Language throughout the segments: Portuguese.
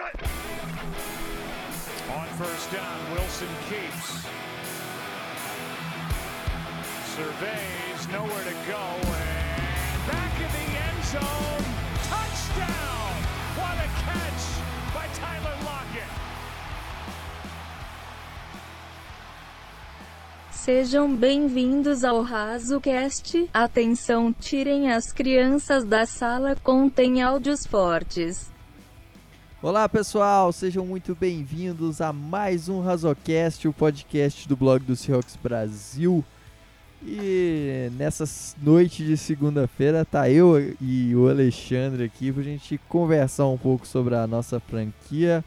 On first down, Wilson keeps. Surveys, nowhere to go, and back in the end zone. Touchdown! What a catch by Tyler Lockett. Sejam bem-vindos ao RazoCast. Atenção, tirem as crianças da sala, contém áudios fortes. Olá pessoal, sejam muito bem-vindos a mais um Razocast, o podcast do blog do Seahawks Brasil. E nessa noite de segunda-feira tá eu e o Alexandre aqui pra gente conversar um pouco sobre a nossa franquia.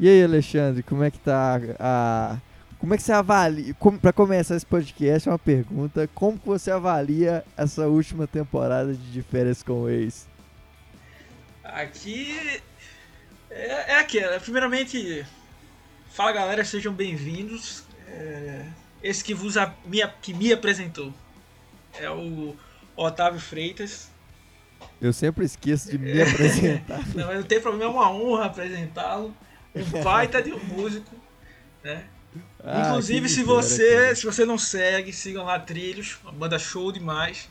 E aí, Alexandre, como é que tá a como é que você avalia, para começar esse podcast, uma pergunta, como que você avalia essa última temporada de, de férias com o ex? Aqui é, é aquela. Primeiramente, fala galera, sejam bem-vindos. É, esse que vos a, me, que me apresentou é o Otávio Freitas. Eu sempre esqueço de me apresentar. não, mas não tem problema, é uma honra apresentá-lo. Um baita de um músico, né? Ah, Inclusive, se você, se você não segue, sigam lá Trilhos, uma banda show demais.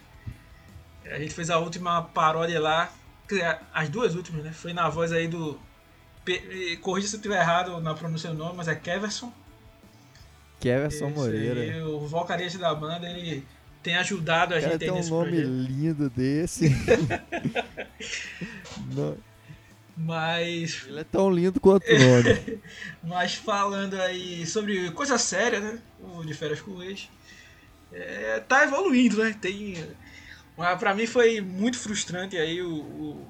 A gente fez a última paródia lá, as duas últimas, né? Foi na voz aí do corrija se eu estiver errado na pronúncia do nome, mas é Keverson. Keverson Moreira. O vocalista da banda, ele tem ajudado a gente tem um nome projeto. lindo desse. Mas. Ele é tão lindo quanto o nome. Mas falando aí sobre coisa séria, né? O de férias com ex. É, tá evoluindo, né? Tem. Pra mim foi muito frustrante aí o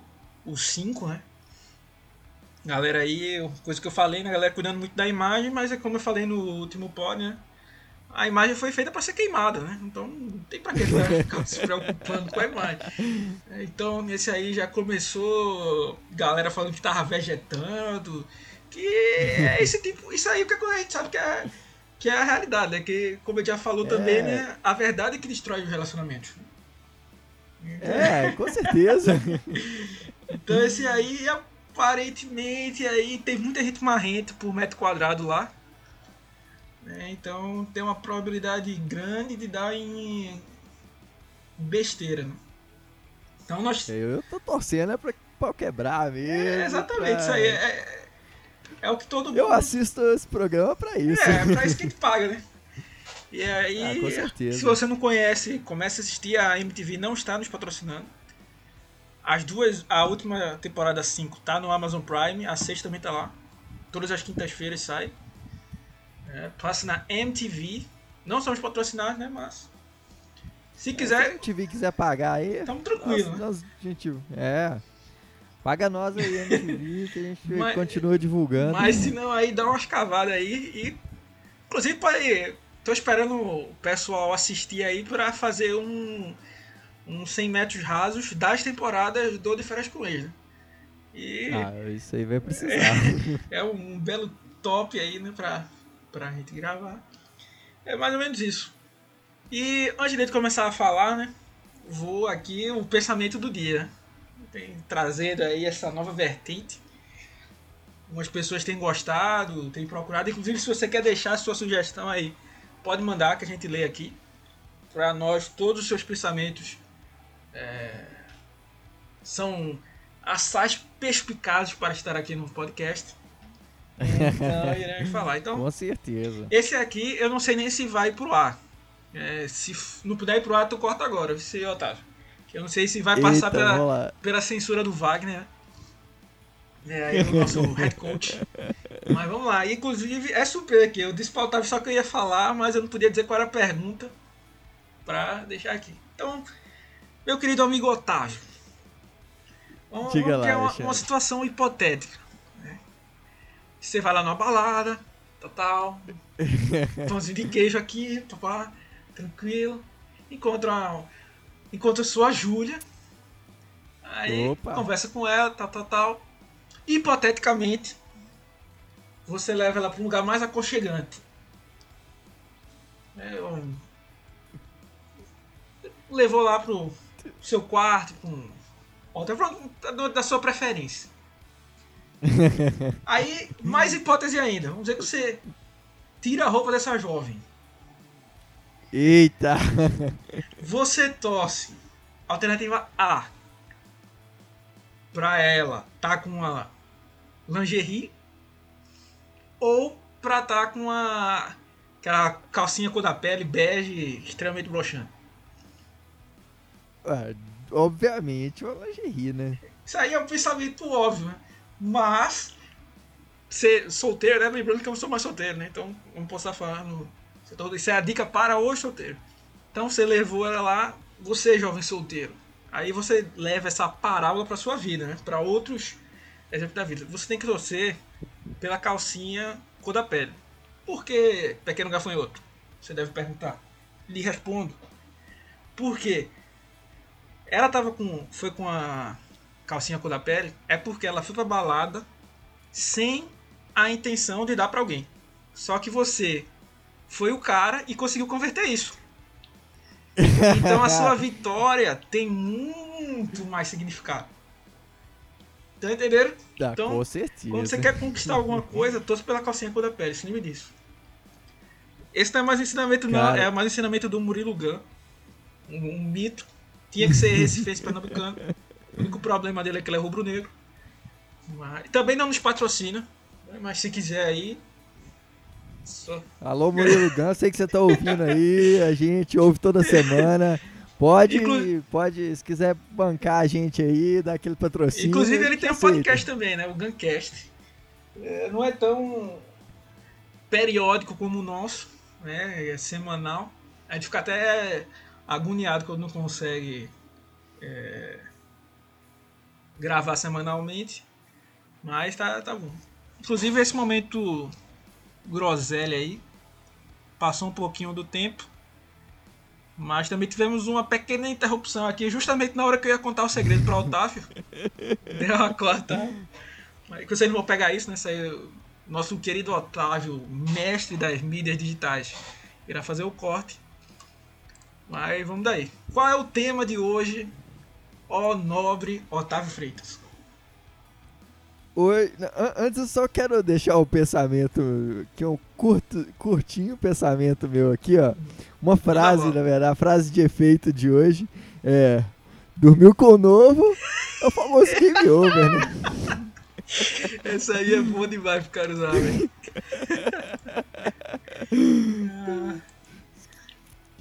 5, né? Galera aí, coisa que eu falei, né? Galera cuidando muito da imagem, mas é como eu falei no último pod, né? A imagem foi feita para ser queimada, né? Então não tem pra que ficar se preocupando com a imagem. Então nesse aí já começou galera falando que tava vegetando. Que é esse tipo. Isso aí o que a gente sabe que é, que é a realidade, né? Que, como eu já falou é. também, né? A verdade é que destrói os relacionamentos. É, com certeza. então esse aí é aparentemente aí teve muita gente marrenta por metro quadrado lá. Né? Então tem uma probabilidade grande de dar em besteira. Né? Então nós. Eu tô torcendo é pra, pra quebrar mesmo. É, exatamente, pra... isso aí é, é, é, o que todo mundo. Eu assisto esse programa pra isso. É, pra isso que a gente paga, né? E aí, ah, com certeza. se você não conhece, comece a assistir, a MTV não está nos patrocinando. As duas, a última temporada 5 tá no Amazon Prime, a 6 também tá lá. Todas as quintas-feiras sai. É, passa na MTV. Não somos patrocinados, né? Mas. Se quiser. Se a MTV quiser pagar aí. Tamo tranquilo. Nós, nós, gente, é. Paga nós aí, MTV, que a gente mas, continua divulgando. Mas se não, aí dá umas cavadas aí e. Inclusive, pode. Tô esperando o pessoal assistir aí para fazer um uns 100 metros rasos das temporadas do De Férias com Ex, né? E ah, isso aí vai precisar. É, é, um belo top aí, né, pra, pra gente gravar. É mais ou menos isso. E antes de começar a falar, né, vou aqui o pensamento do dia. Tem trazendo aí essa nova vertente. Algumas pessoas têm gostado, têm procurado. Inclusive, se você quer deixar a sua sugestão aí, pode mandar que a gente lê aqui. Para nós, todos os seus pensamentos é, são assaz perspicazes para estar aqui no podcast. Então, iremos falar. Então, Com certeza. Esse aqui eu não sei nem se vai pro ar. É, se não puder ir pro ar, tu corta agora, você, Otávio. Eu não sei se vai passar Eita, pela, pela censura do Wagner. É, aí o nosso head coach. Mas vamos lá. Inclusive, é super aqui. Eu disse para Otávio só que eu ia falar, mas eu não podia dizer qual era a pergunta. Pra deixar aqui. Então, meu querido amigo Otávio, vamos, Diga lá, uma, uma, situação hipotética. Né? Você vai lá numa balada, tal, pãozinho de queijo aqui, papá, tranquilo. Encontra, uma, encontra sua Júlia. Aí Opa. conversa com ela, tal, tal, tal. Hipoteticamente, você leva ela para um lugar mais aconchegante. É, um, levou lá pro seu quarto com outra da sua preferência. Aí, mais hipótese ainda. Vamos dizer que você tira a roupa dessa jovem. Eita! Você torce. Alternativa A. Pra ela tá com uma lingerie. Ou pra tá com uma aquela calcinha cor da pele, bege, extremamente broxante. Ah, obviamente, uma lingerie, né? Isso aí é um pensamento óbvio, né? Mas, ser solteiro, né? Lembrando que eu sou mais solteiro, né? Então, não posso estar falando. Isso é a dica para o solteiro. Então, você levou ela lá, você, jovem solteiro. Aí você leva essa parábola para sua vida, né? Para outros exemplos da vida. Você tem que torcer pela calcinha cor da pele. Por que pequeno gafanhoto? Você deve perguntar. Lhe respondo. Por quê? Ela tava com. Foi com a calcinha cor da pele. É porque ela foi pra balada sem a intenção de dar para alguém. Só que você foi o cara e conseguiu converter isso. Então a sua vitória tem muito mais significado. Tá entendendo? Tá, então, com certeza. Quando você quer conquistar alguma coisa, torce pela calcinha cor da pele, se lembre disso. Esse não é mais ensinamento, não. É mais ensinamento do Murilo Gun. Um, um mito tinha que ser esse fez pernambucano. O único problema dele é que ele é rubro-negro. Também não nos patrocina. Mas se quiser aí. Só... Alô, Murilo Gun, sei que você tá ouvindo aí. A gente ouve toda semana. Pode, Inclu... pode, se quiser bancar a gente aí, dar aquele patrocínio. Inclusive, ele tem um podcast também, né? O Guncast. É, não é tão periódico como o nosso, né? É semanal. A gente fica até agoniado quando não consegue é, gravar semanalmente. Mas tá, tá bom. Inclusive esse momento groselha aí passou um pouquinho do tempo. Mas também tivemos uma pequena interrupção aqui, justamente na hora que eu ia contar o segredo para Otávio. Deu uma corta. Mas vocês não vão pegar isso, né? Isso aí, nosso querido Otávio, mestre das mídias digitais, irá fazer o corte. Mas vamos daí. Qual é o tema de hoje, ó nobre Otávio Freitas? Oi, antes eu só quero deixar o pensamento, que é um curto, curtinho pensamento meu aqui, ó. Uma frase, na verdade, a frase de efeito de hoje é: Dormiu com o novo, é o famoso game over, né? Essa aí é boa demais pro cara usar, velho.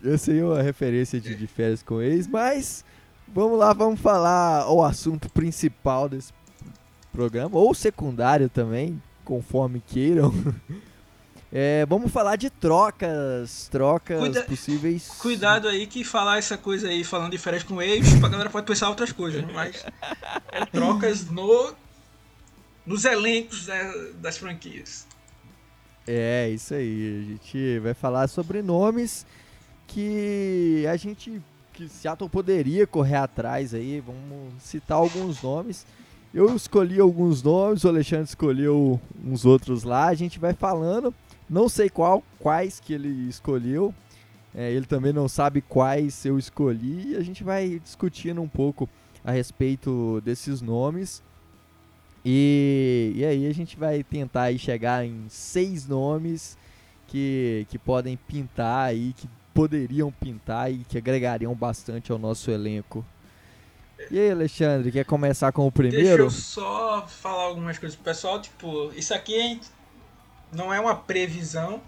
Aí é uma referência de, de férias com ex, mas vamos lá, vamos falar o assunto principal desse programa, ou secundário também, conforme queiram. É, vamos falar de trocas, trocas Cuida possíveis. Cuidado aí que falar essa coisa aí, falando de férias com ex, a galera pode pensar outras coisas, mas é trocas no nos elencos das franquias. É, isso aí. A gente vai falar sobre nomes que a gente que Seattle poderia correr atrás aí. Vamos citar alguns nomes. Eu escolhi alguns nomes, o Alexandre escolheu uns outros lá. A gente vai falando. Não sei qual, quais que ele escolheu. É, ele também não sabe quais eu escolhi. E a gente vai discutindo um pouco a respeito desses nomes. E, e aí a gente vai tentar chegar em seis nomes que, que podem pintar aí, que poderiam pintar e que agregariam bastante ao nosso elenco. E aí, Alexandre, quer começar com o primeiro? Deixa eu só falar algumas coisas pro pessoal. Tipo, isso aqui não é uma previsão,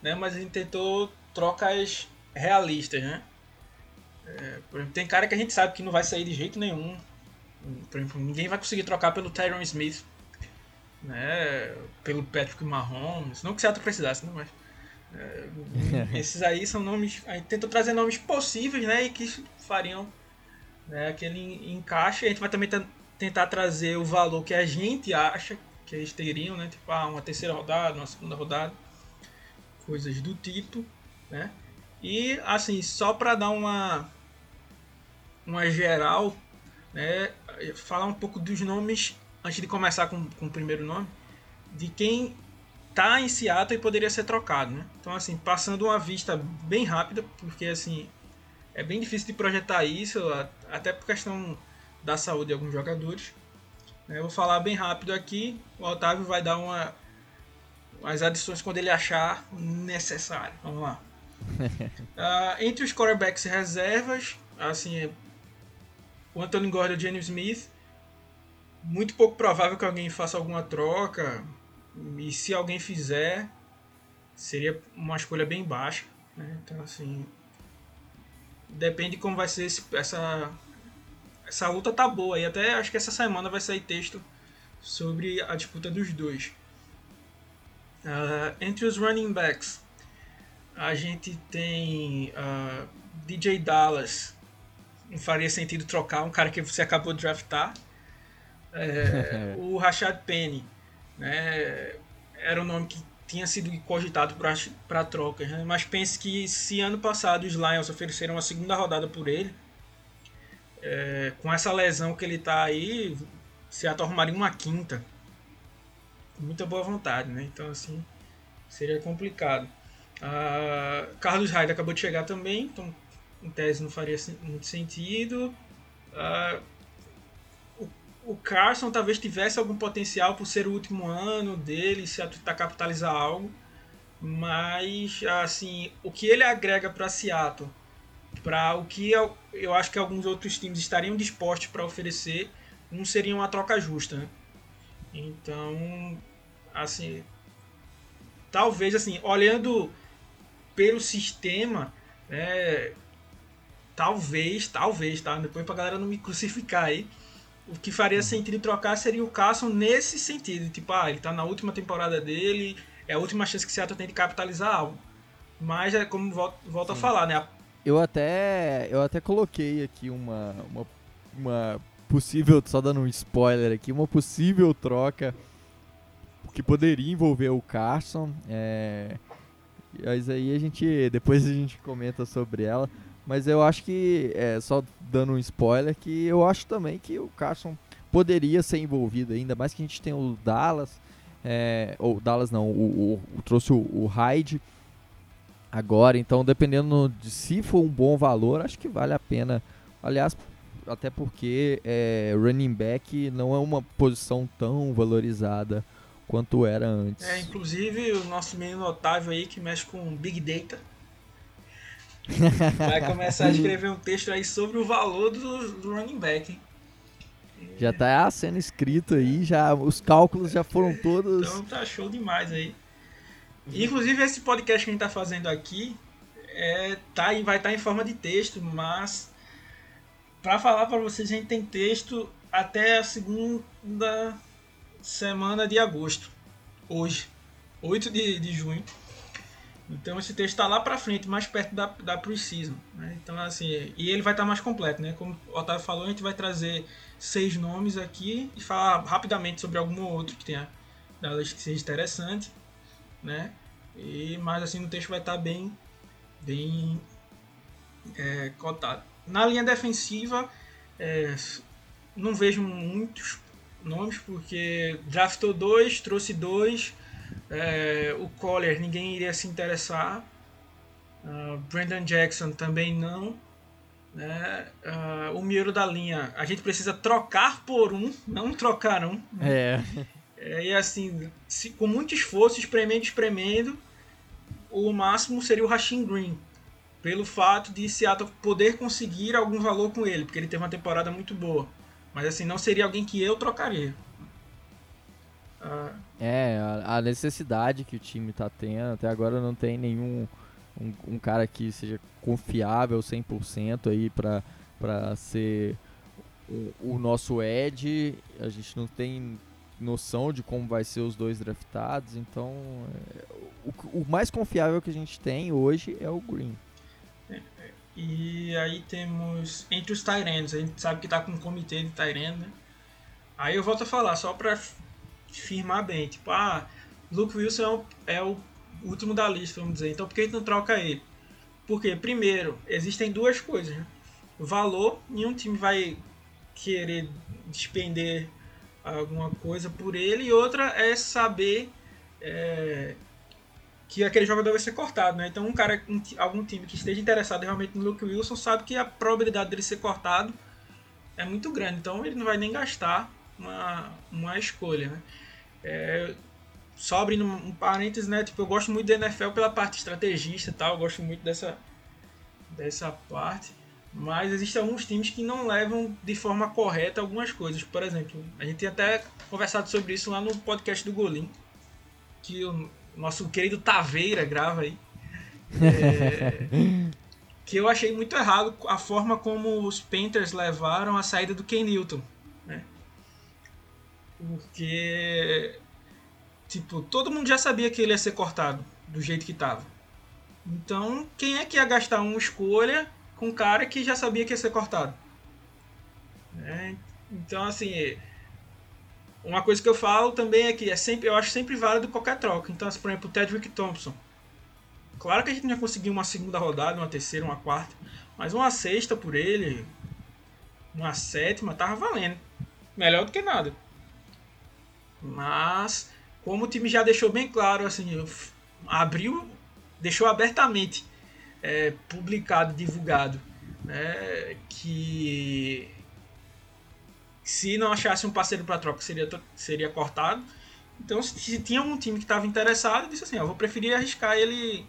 né? Mas a gente tentou trocas realistas, né? É, por exemplo, tem cara que a gente sabe que não vai sair de jeito nenhum. Por exemplo, ninguém vai conseguir trocar pelo Tyron Smith, né? Pelo Patrick Mahomes. Não que Seattle precisasse, né? Mas é, esses aí são nomes. A gente tentou trazer nomes possíveis, né? E que fariam né, aquele encaixe. A gente vai também tentar trazer o valor que a gente acha que eles teriam, né? Tipo, ah, uma terceira rodada, uma segunda rodada, coisas do tipo, né? E assim, só para dar uma uma geral, né? Falar um pouco dos nomes antes de começar com, com o primeiro nome, de quem tá em Seattle e poderia ser trocado, né? Então, assim, passando uma vista bem rápida, porque, assim, é bem difícil de projetar isso, até por questão da saúde de alguns jogadores. Eu vou falar bem rápido aqui. O Otávio vai dar uma, as adições quando ele achar necessário. Vamos lá. uh, entre os quarterbacks reservas, assim, o Anthony Gordon e o Jenny Smith, muito pouco provável que alguém faça alguma troca. E se alguém fizer, seria uma escolha bem baixa. Né? Então, assim, depende de como vai ser esse, essa essa luta tá boa e até acho que essa semana vai sair texto sobre a disputa dos dois. Uh, entre os running backs, a gente tem uh, ah, DJ Dallas. Não faria sentido trocar um cara que você acabou de draftar. É, o Rashad Penny, né, era um nome que tinha sido cogitado para troca, né? mas pense que se ano passado os Lions ofereceram uma segunda rodada por ele, é, com essa lesão que ele está aí, se arrumaria uma quinta. Com muita boa vontade, né? Então, assim, seria complicado. Ah, Carlos Hyde acabou de chegar também, então, em tese, não faria muito sentido. Ah, o, Carson talvez tivesse algum potencial por ser o último ano dele, se tentar capitalizar algo. Mas, assim, o que ele agrega para Seattle para o que eu, eu acho que alguns outros times estariam dispostos para oferecer, não seria uma troca justa. Né? Então, assim, talvez assim, olhando pelo sistema, é, talvez, talvez, tá? Depois pra galera não me crucificar aí. O que faria uhum. sentido trocar seria o Carson nesse sentido. Tipo, ah, ele tá na última temporada dele, é a última chance que o Seattle tem de capitalizar algo. Mas é como volto, volto a falar, né? Eu até, eu até coloquei aqui uma, uma, uma possível, só dando um spoiler aqui, uma possível troca que poderia envolver o Carson. É, mas aí a gente, depois a gente comenta sobre ela. Mas eu acho que, é, só dando um spoiler, que eu acho também que o Carson poderia ser envolvido, ainda mais que a gente tem o Dallas, é, ou Dallas não, o, o, o trouxe o, o Hyde, agora. Então, dependendo de se for um bom valor, acho que vale a pena. Aliás, até porque é, running back não é uma posição tão valorizada quanto era antes. É, inclusive o nosso menino Otávio aí que mexe com Big Data vai começar a escrever um texto aí sobre o valor do, do running back. Hein? Já está sendo escrito aí, já os cálculos já foram todos. Então tá show demais aí. Inclusive, esse podcast que a gente está fazendo aqui é, tá, vai estar tá em forma de texto, mas para falar para vocês, a gente tem texto até a segunda semana de agosto, hoje, 8 de, de junho. Então esse texto está lá para frente, mais perto da, da Precision. Né? Então, assim, e ele vai estar tá mais completo, né? Como o Otávio falou, a gente vai trazer seis nomes aqui e falar rapidamente sobre algum outro que tenha que seja interessante né? E, mas assim, no texto vai estar bem, bem é, cotado. Na linha defensiva, é, não vejo muitos nomes, porque draftou dois, trouxe dois. É, o Collier, ninguém iria se interessar. Uh, Brandon Jackson também não. Né? Uh, o Miro da linha, a gente precisa trocar por um, não trocar um. É. É, e assim, se, com muito esforço, espremendo, espremendo, o máximo seria o Rashim Green. Pelo fato de Seattle poder conseguir algum valor com ele, porque ele teve uma temporada muito boa. Mas assim, não seria alguém que eu trocaria. Ah. É, a, necessidade que o time está tendo, até agora não tem nenhum um, um cara que seja confiável 100% aí para ser o, o nosso Ed. A gente não tem noção de como vai ser os dois draftados, então é, o, o, mais confiável que a gente tem hoje é o Green. E aí temos entre os Tyrands, a gente sabe que está com um comitê de Tyrand, né? Aí eu volto a falar, só para firmar bem, tipo, ah, Luke Wilson é o, é o último da lista, vamos dizer, então por que a gente não troca ele? Porque, primeiro, existem duas coisas, né? Valor, nenhum time vai querer despender alguma coisa por ele, e outra é saber é, que aquele jogador vai ser cortado, né? Então um cara, um, algum time que esteja interessado realmente no Luke Wilson sabe que a probabilidade dele ser cortado é muito grande, então ele não vai nem gastar uma, uma escolha, né? É, só abrindo um parênteses, né? Tipo, eu gosto muito da NFL pela parte estrategista e tal, eu gosto muito dessa, dessa parte. Mas existem alguns times que não levam de forma correta algumas coisas. Por exemplo, a gente tem até conversado sobre isso lá no podcast do Golim, que o nosso querido Taveira grava aí. É, que eu achei muito errado a forma como os Panthers levaram a saída do Ken Newton. Né? Porque, tipo, todo mundo já sabia que ele ia ser cortado do jeito que tava. Então, quem é que ia gastar uma escolha com um cara que já sabia que ia ser cortado? É, então, assim, uma coisa que eu falo também é que é sempre, eu acho sempre válido qualquer troca. Então, assim, por exemplo, o Tedrick Thompson. Claro que a gente não ia conseguir uma segunda rodada, uma terceira, uma quarta, mas uma sexta por ele, uma sétima, tava valendo. Melhor do que nada. Mas, como o time já deixou bem claro, assim, abriu, deixou abertamente é, publicado, divulgado, né, que se não achasse um parceiro para troca seria, seria cortado. Então, se tinha um time que estava interessado, disse assim: eu vou preferir arriscar ele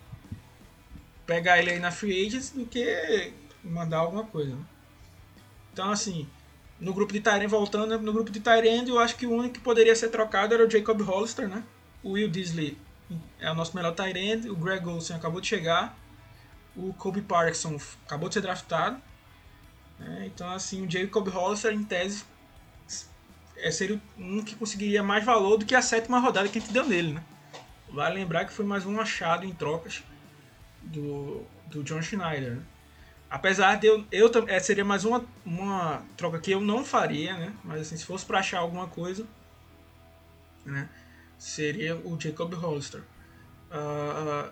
pegar ele aí na free agents do que mandar alguma coisa. Né? Então, assim, no grupo de Tyrande, voltando, no grupo de Tyrande, eu acho que o único que poderia ser trocado era o Jacob Hollister, né? O Will Disley é o nosso melhor Tyrande, o Greg Olsen acabou de chegar, o Kobe Parkinson acabou de ser draftado. Né? Então, assim, o Jacob Hollister, em tese, é, seria um que conseguiria mais valor do que a sétima rodada que a gente deu nele, né? Vale lembrar que foi mais um achado em trocas do, do John Schneider. Né? Apesar de eu, eu é, seria mais uma, uma troca que eu não faria, né? Mas assim, se fosse para achar alguma coisa, né? Seria o Jacob Hollister. Uh,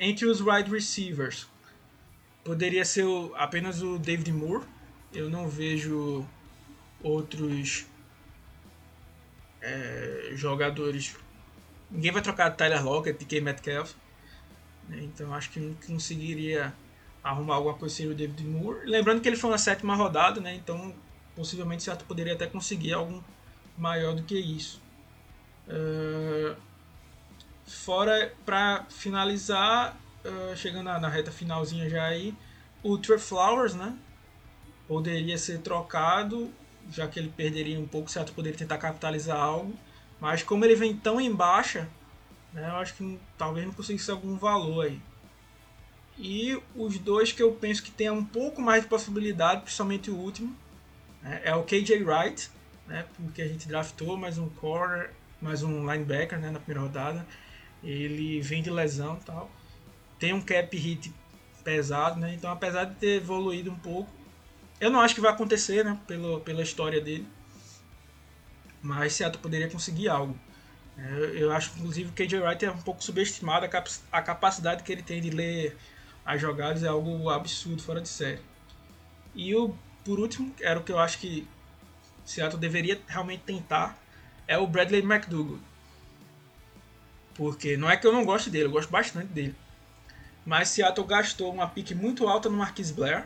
entre os wide receivers, poderia ser o, apenas o David Moore. Eu não vejo outros é, jogadores. Ninguém vai trocar Tyler Lockett, DK Metcalf. Né? Então acho que não conseguiria arrumar alguma coisa sem o David Moore. Lembrando que ele foi na sétima rodada, né? Então possivelmente Seattle poderia até conseguir algo maior do que isso. Uh, fora para finalizar, uh, chegando na, na, reta finalzinha já aí, o Trey Flowers, né? Poderia ser trocado, já que ele perderia um pouco, o Seattle poderia tentar capitalizar algo. Mas como ele vem tão em baixa, né? Eu acho que talvez não conseguisse algum valor aí. E os dois que eu penso que tem um pouco mais de possibilidade, principalmente o último, né? é o KJ Wright, né? porque a gente draftou mais um corner, mais um linebacker né? na primeira rodada. Ele vem de lesão tal. Tem um cap hit pesado, né? então apesar de ter evoluído um pouco, eu não acho que vai acontecer né? pela, pela história dele. Mas Seattle poderia conseguir algo. É, eu acho, inclusive, que o KJ Wright é um pouco subestimado. A capacidade que ele tem de ler as jogadas é algo absurdo, fora de série. E o, por último, era o que eu acho que Seattle deveria realmente tentar, é o Bradley McDougall. Porque não é que eu não gosto dele, eu gosto bastante dele. Mas Seattle gastou uma pique muito alta no Marquis Blair.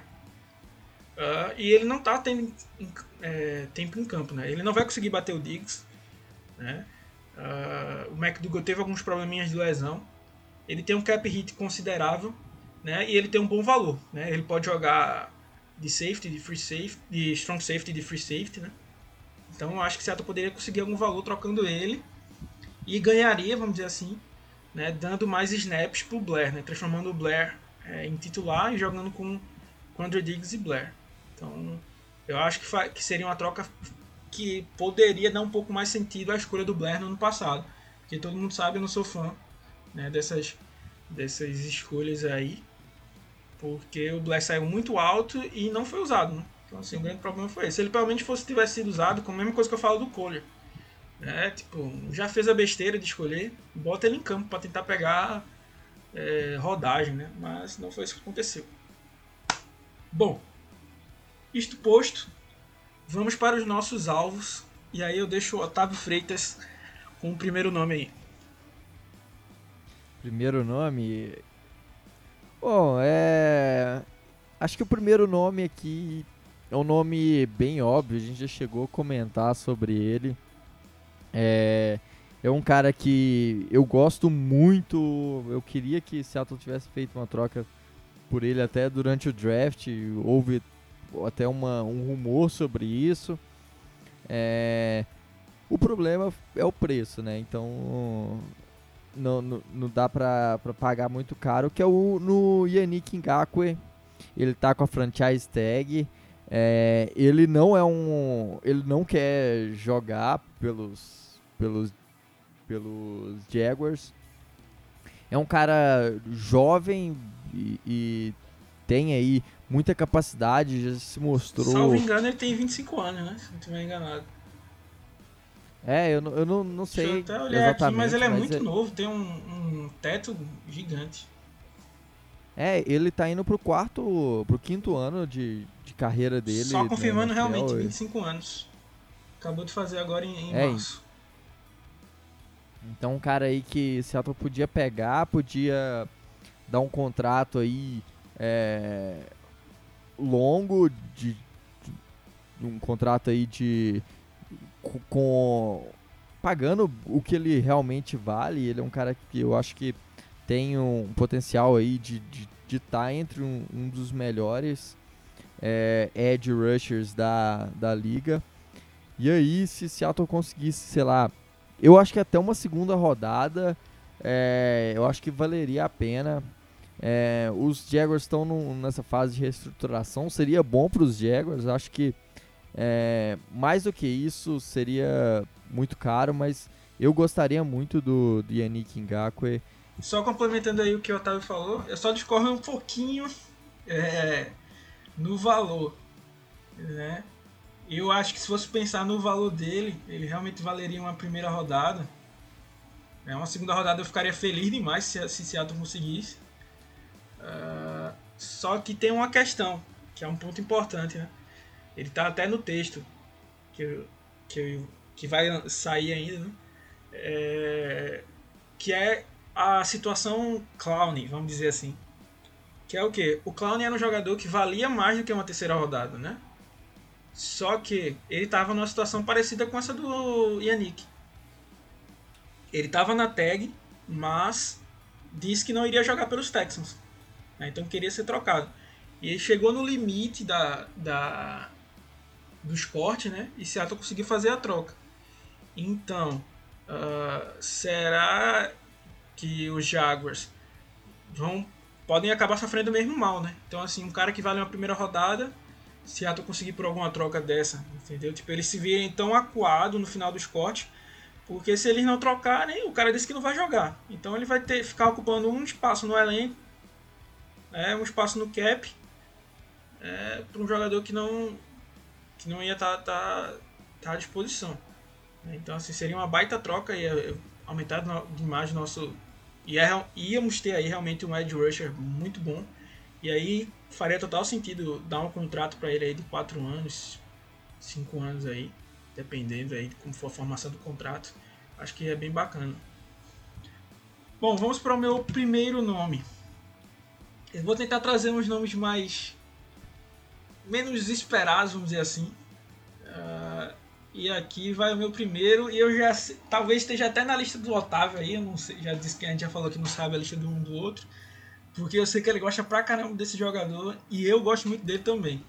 Uh, e ele não está tendo é, tempo em campo, né? Ele não vai conseguir bater o Diggs, né? Uh, o McDougall teve alguns probleminhas de lesão. Ele tem um cap hit considerável, né? E ele tem um bom valor, né? Ele pode jogar de safety, de free safety, de strong safety, de free safety, né? Então eu acho que Seattle poderia conseguir algum valor trocando ele e ganharia, vamos dizer assim, né? Dando mais snaps pro Blair, né? Transformando o Blair é, em titular e jogando com, com Andrew Diggs e Blair. Então eu acho que, que seria uma troca que poderia dar um pouco mais sentido à escolha do Blair no ano passado. Porque todo mundo sabe, eu não sou fã né, dessas, dessas escolhas aí. Porque o Blair saiu muito alto e não foi usado. Né? Então, assim, o grande problema foi esse. Se ele pelo menos fosse, tivesse sido usado, com a mesma coisa que eu falo do Kohler. Né? Tipo, já fez a besteira de escolher, bota ele em campo para tentar pegar é, rodagem, né? Mas não foi isso que aconteceu. Bom, isto posto, Vamos para os nossos alvos. E aí eu deixo o Otávio Freitas com o primeiro nome aí. Primeiro nome. Bom, é. Acho que o primeiro nome aqui é um nome bem óbvio, a gente já chegou a comentar sobre ele. É, é um cara que eu gosto muito. Eu queria que Seattle tivesse feito uma troca por ele até durante o draft. Houve até uma, um rumor sobre isso. É, o problema é o preço, né? Então não, não, não dá pra, pra pagar muito caro, que é o no Yannick Ngakwe. Ele tá com a franchise tag. É, ele não é um. Ele não quer jogar pelos. pelos. pelos Jaguars. É um cara jovem e, e tem aí muita capacidade, já se mostrou. Salvo engano, ele tem 25 anos, né? Se não estiver enganado. É, eu, eu não, não sei. Deixa eu até olhar aqui, mas ele é muito é... novo, tem um, um teto gigante. É, ele tá indo pro quarto, pro quinto ano de, de carreira dele. Só confirmando realmente, 25 anos. Acabou de fazer agora em, em é, março. Então um cara aí que Seattle podia pegar, podia dar um contrato aí é, longo de, de, um contrato aí de com pagando o que ele realmente vale. Ele é um cara que eu acho que tem um potencial aí de estar de, de tá entre um, um, dos melhores é, edge rushers da, da liga. E aí, se Seattle conseguisse, sei lá, eu acho que até uma segunda rodada, é, eu acho que valeria a pena. É, os Jaguars estão nessa fase de reestruturação, seria bom para os Jaguars. Acho que é, mais do que isso seria muito caro, mas eu gostaria muito do, do Yannick Ngakwe. Só complementando aí o que o Otávio falou, eu só discordo um pouquinho é, no valor. Né? Eu acho que se fosse pensar no valor dele, ele realmente valeria uma primeira rodada. É, uma segunda rodada eu ficaria feliz demais se, se Seattle conseguisse. Uh, só que tem uma questão, que é um ponto importante, né? Ele tá até no texto que, que, que vai sair ainda, né? É, que é a situação Clown, vamos dizer assim. Que é o que? O Clown era um jogador que valia mais do que uma terceira rodada, né? Só que ele estava numa situação parecida com essa do Yannick. Ele estava na tag, mas disse que não iria jogar pelos Texans. Né? Então queria ser trocado. E ele chegou no limite da, da, dos cortes, né? E Seattle conseguiu fazer a troca. Então, uh, será que os Jaguars vão podem acabar sofrendo o mesmo mal, né? Então, assim, um cara que vale uma primeira rodada, Seattle conseguir por alguma troca dessa, entendeu? Tipo, eles se virem tão acuado no final dos cortes, porque se eles não trocarem, o cara disse que não vai jogar. Então ele vai ter ficar ocupando um espaço no elenco, é, um espaço no cap, é, para um jogador que não que não ia estar tá, tá, tá à disposição. Então, assim, seria uma baita troca e aumentar demais nosso. E íamos ter aí realmente um edge rusher muito bom. E aí faria total sentido dar um contrato para ele aí de 4 anos, 5 anos aí, dependendo aí de como for a formação do contrato. Acho que é bem bacana. Bom, vamos para o meu primeiro nome. Eu vou tentar trazer uns nomes mais menos esperados, vamos dizer assim. Uh, e aqui vai o meu primeiro, e eu já talvez esteja até na lista do Otávio aí, eu não sei, já disse que a gente já falou que não sabe a lista do um do outro, porque eu sei que ele gosta pra caramba desse jogador e eu gosto muito dele também.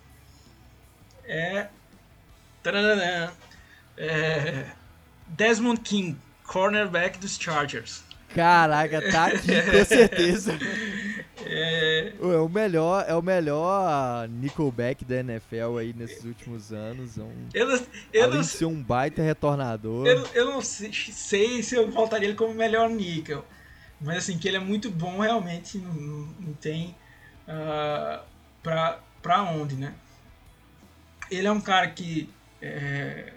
É. é Desmond King, cornerback dos Chargers. Caraca, tá aqui com certeza. É... é o melhor, é o melhor Nickelback da NFL aí nesses últimos anos. É um, eu não, eu além não, de ser um baita retornador. Eu, eu não sei, sei, se eu voltaria ele como melhor Nickel. Mas assim, que ele é muito bom realmente, não, não tem uh, pra, pra onde, né? Ele é um cara que é,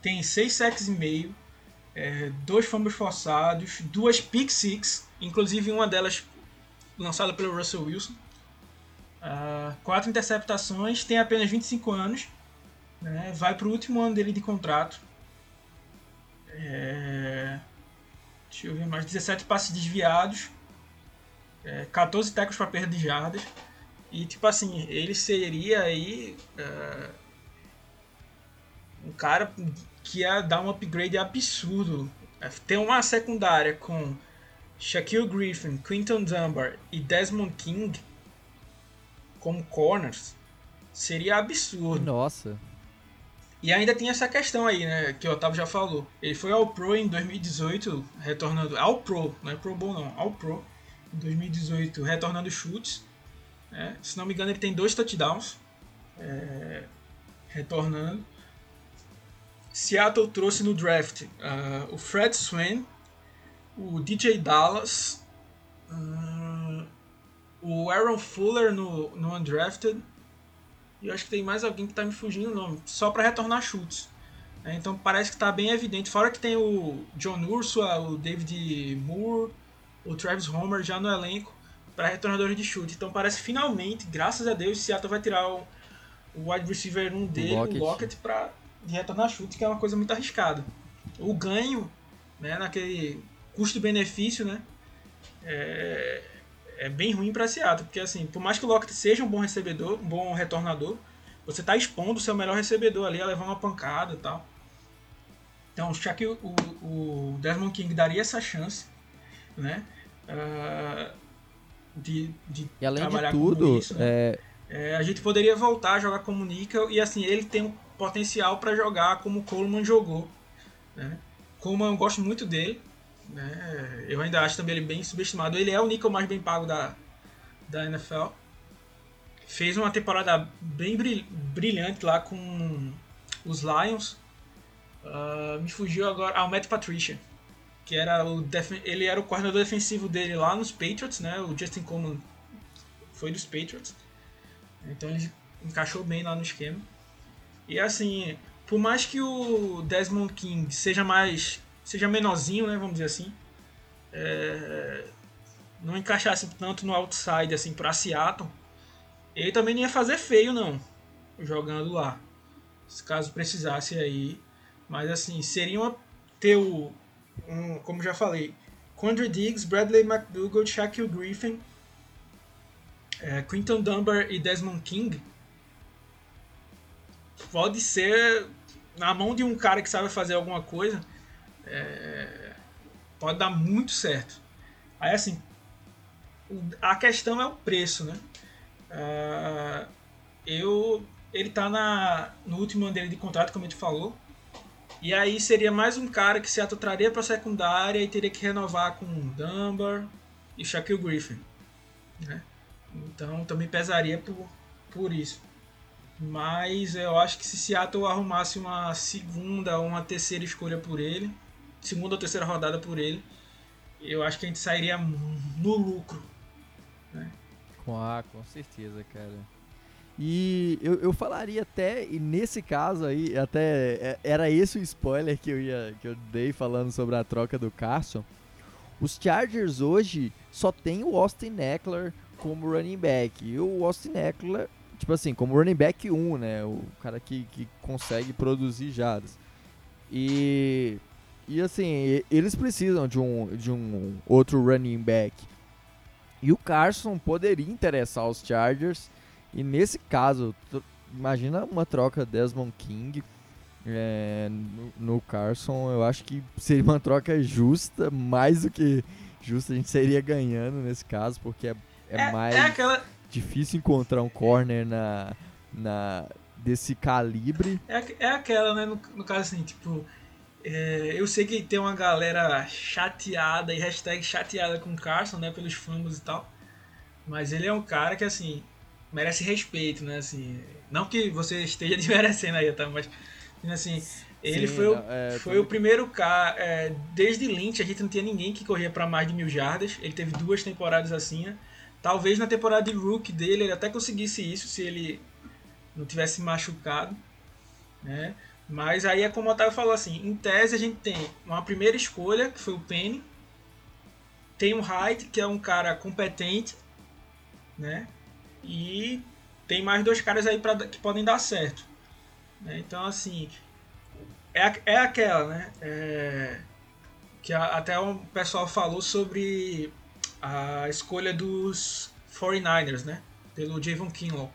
tem 6 sacks e meio, é, dois fumbles forçados, duas pick six, inclusive uma delas lançada pelo Russell Wilson. Uh, quatro interceptações, tem apenas 25 anos, né, vai para o último ano dele de contrato. É, deixa eu ver mais: 17 passes desviados, é, 14 tecos para perda de jardas. E tipo assim, ele seria aí uh, um cara que ia dar um upgrade absurdo. Ter uma secundária com Shaquille Griffin, Quinton Dunbar e Desmond King como corners seria absurdo. Nossa. E ainda tem essa questão aí, né, que o Otávio já falou. Ele foi ao Pro em 2018, retornando ao Pro, não é Pro Bowl não, ao Pro em 2018, retornando chutes. Né? Se não me engano, ele tem dois touchdowns é, retornando. Seattle trouxe no draft uh, o Fred Swain, o DJ Dallas, uh, o Aaron Fuller no, no undrafted e eu acho que tem mais alguém que está me fugindo o nome, só para retornar chutes. É, então parece que está bem evidente. Fora que tem o John Ursula, o David Moore, o Travis Homer já no elenco para retornadores de chute. Então parece finalmente, graças a Deus, o Seattle vai tirar o, o wide receiver 1 dele, o Lockett, Lockett para retornar chute, que é uma coisa muito arriscada. O ganho, né, naquele custo-benefício, né, é, é bem ruim para Seattle, porque assim, por mais que o Lockett seja um bom recebedor, um bom retornador, você está expondo o seu melhor recebedor ali a levar uma pancada e tal. Então, já que o, o Desmond King daria essa chance, né? Uh, de, de e além de tudo, isso, né? é... É, a gente poderia voltar a jogar como Nickel e assim, ele tem um potencial para jogar como o Coleman jogou. Né? Coleman eu gosto muito dele, né? Eu ainda acho também ele bem subestimado. Ele é o níquel mais bem pago da, da NFL. Fez uma temporada bem brilhante lá com os Lions. Uh, me fugiu agora. Ah, o Matt Patricia. Que era o ele era o coordenador defensivo dele lá nos Patriots, né? O Justin Coleman foi dos Patriots. Então ele encaixou bem lá no esquema. E assim, por mais que o Desmond King seja mais seja menorzinho, né, vamos dizer assim, é, não encaixasse tanto no outside assim para Seattle, ele também não ia fazer feio não, jogando lá, caso precisasse aí, mas assim seria uma ter o, um, como já falei, Quandre Diggs, Bradley McDougall, Shaquille Griffin, é, Quinton Dunbar e Desmond King pode ser na mão de um cara que sabe fazer alguma coisa é, pode dar muito certo. Aí assim, a questão é o preço, né? Uh, eu, ele tá na, no último ano dele de contrato, como a gente falou. E aí seria mais um cara que se traria para secundária e teria que renovar com Dunbar e Shaquille Griffin. Né? Então também pesaria por, por isso. Mas eu acho que se Seattle arrumasse uma segunda ou uma terceira escolha por ele, segunda ou terceira rodada por ele, eu acho que a gente sairia no lucro. Né? Ah, com certeza, cara. E eu, eu falaria até, e nesse caso aí, até é, era esse o spoiler que eu, ia, que eu dei falando sobre a troca do Carson. Os Chargers hoje só tem o Austin Eckler como running back. E o Austin Eckler, tipo assim, como running back 1, né? O cara que, que consegue produzir jadas. E e assim, eles precisam de um, de um outro running back. E o Carson poderia interessar os Chargers. E nesse caso, imagina uma troca Desmond King é, no, no, Carson. Eu acho que seria uma troca justa, mais do que justa. A gente seria ganhando nesse caso, porque é, é, é mais é aquela... difícil encontrar um corner na, na, desse calibre. É, é aquela, né? No, no caso assim, tipo é, eu sei que tem uma galera chateada e hashtag chateada com o Carson, né? Pelos fumos e tal. Mas ele é um cara que, assim, merece respeito, né? Assim, não que você esteja desmerecendo aí, tá? Mas, assim, ele Sim, foi, o, é, foi o primeiro cara. É, desde Lynch a gente não tinha ninguém que corria para mais de mil jardas. Ele teve duas temporadas assim. Né? Talvez na temporada de Rook dele ele até conseguisse isso se ele não tivesse machucado. Né? Mas aí é como o Otávio falou assim, em tese a gente tem uma primeira escolha, que foi o Penny, tem o Hyde, que é um cara competente, né? E tem mais dois caras aí pra, que podem dar certo. Né? Então, assim, é, é aquela, né? É, que a, até o pessoal falou sobre a escolha dos 49ers, né? pelo Javon Kinlaw.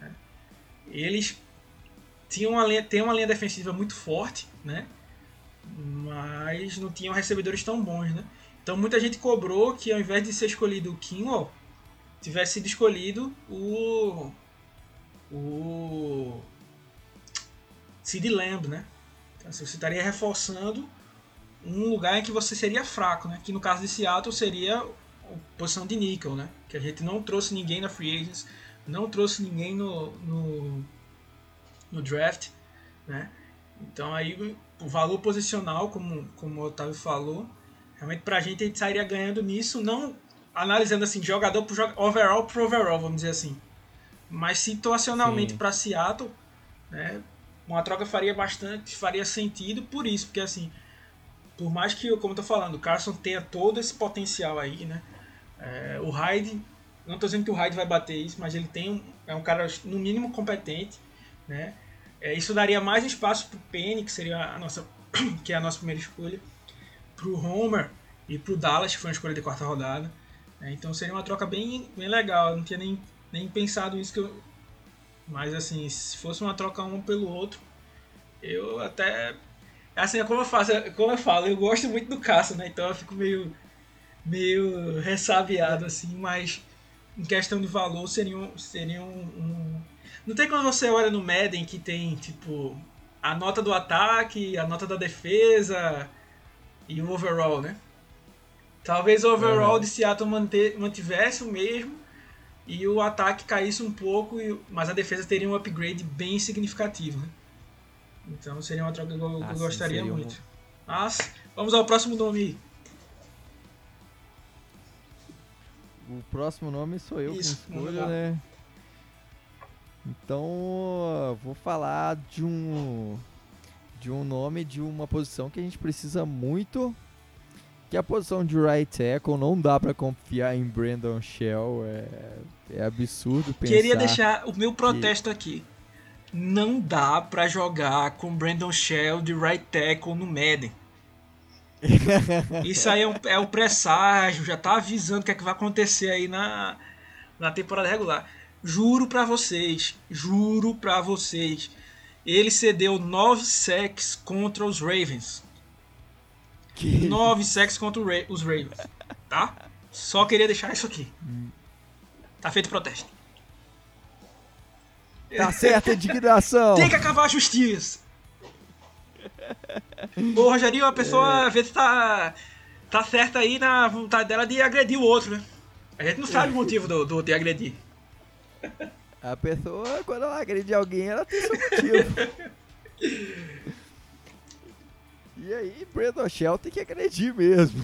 Né? Eles tinham uma linha, têm uma linha defensiva muito forte, né? mas não tinham recebedores tão bons. Né? Então muita gente cobrou que ao invés de ser escolhido o Kinlaw, tivesse sido escolhido o. o. Sid Lamb, né? Então, você estaria reforçando um lugar em que você seria fraco, né? Que no caso de Seattle seria a posição de níquel, né? Que a gente não trouxe ninguém na free agents, não trouxe ninguém no, no, no draft, né? Então aí o valor posicional, como, como o Otávio falou, realmente pra gente a gente sairia ganhando nisso, não analisando assim, jogador por jogador, overall por overall, vamos dizer assim. Mas situacionalmente para Seattle, né, uma troca faria bastante, faria sentido por isso, porque assim, por mais que, como eu tô falando, o Carson tenha todo esse potencial aí, né? É, o Hyde, não tô dizendo que o Hyde vai bater isso, mas ele tem um, é um cara no mínimo competente, né? É, isso daria mais espaço pro Penny, que seria a nossa, que é a nossa primeira escolha, pro Homer e pro Dallas, que foi uma escolha de quarta rodada. Né? Então seria uma troca bem, bem legal. Eu não tinha nem, nem pensado isso que eu. Mas assim, se fosse uma troca um pelo outro, eu até. Assim, como eu, faço, como eu falo, eu gosto muito do caça, né? Então eu fico meio, meio ressabiado, assim, mas em questão de valor seria um. Seria um, um... Não tem quando você olha no Madden que tem, tipo, a nota do ataque, a nota da defesa e o overall, né? Talvez o overall uhum. de Seattle manter, mantivesse o mesmo e o ataque caísse um pouco, mas a defesa teria um upgrade bem significativo. Né? Então seria uma troca que eu, ah, eu gostaria muito. Um... Mas vamos ao próximo nome. O próximo nome sou eu Isso, com escolha, né? Então vou falar de um de um nome de uma posição que a gente precisa muito que a posição de right tackle não dá para confiar em Brandon Shell. É, é absurdo pensar. Queria deixar o meu protesto que... aqui. Não dá para jogar com Brandon Shell de right tackle no Madden. Isso aí é, um, é o presságio, já tá avisando o que é que vai acontecer aí na, na temporada regular. Juro para vocês, juro para vocês. Ele cedeu 9 sacks contra os Ravens. Que... 9 sacks contra os Ravens. Tá? Só queria deixar isso aqui. Tá feito o protesto. Tá certa a indignação. Tem que acabar a justiça. Ô, Rogerinho, a pessoa é. às vezes tá, tá certa aí na vontade dela de agredir o outro, né? A gente não sabe o motivo do, do de agredir. A pessoa, quando ela agrede alguém, ela tem seu motivo. E aí, Brandon Shell tem que agredir mesmo.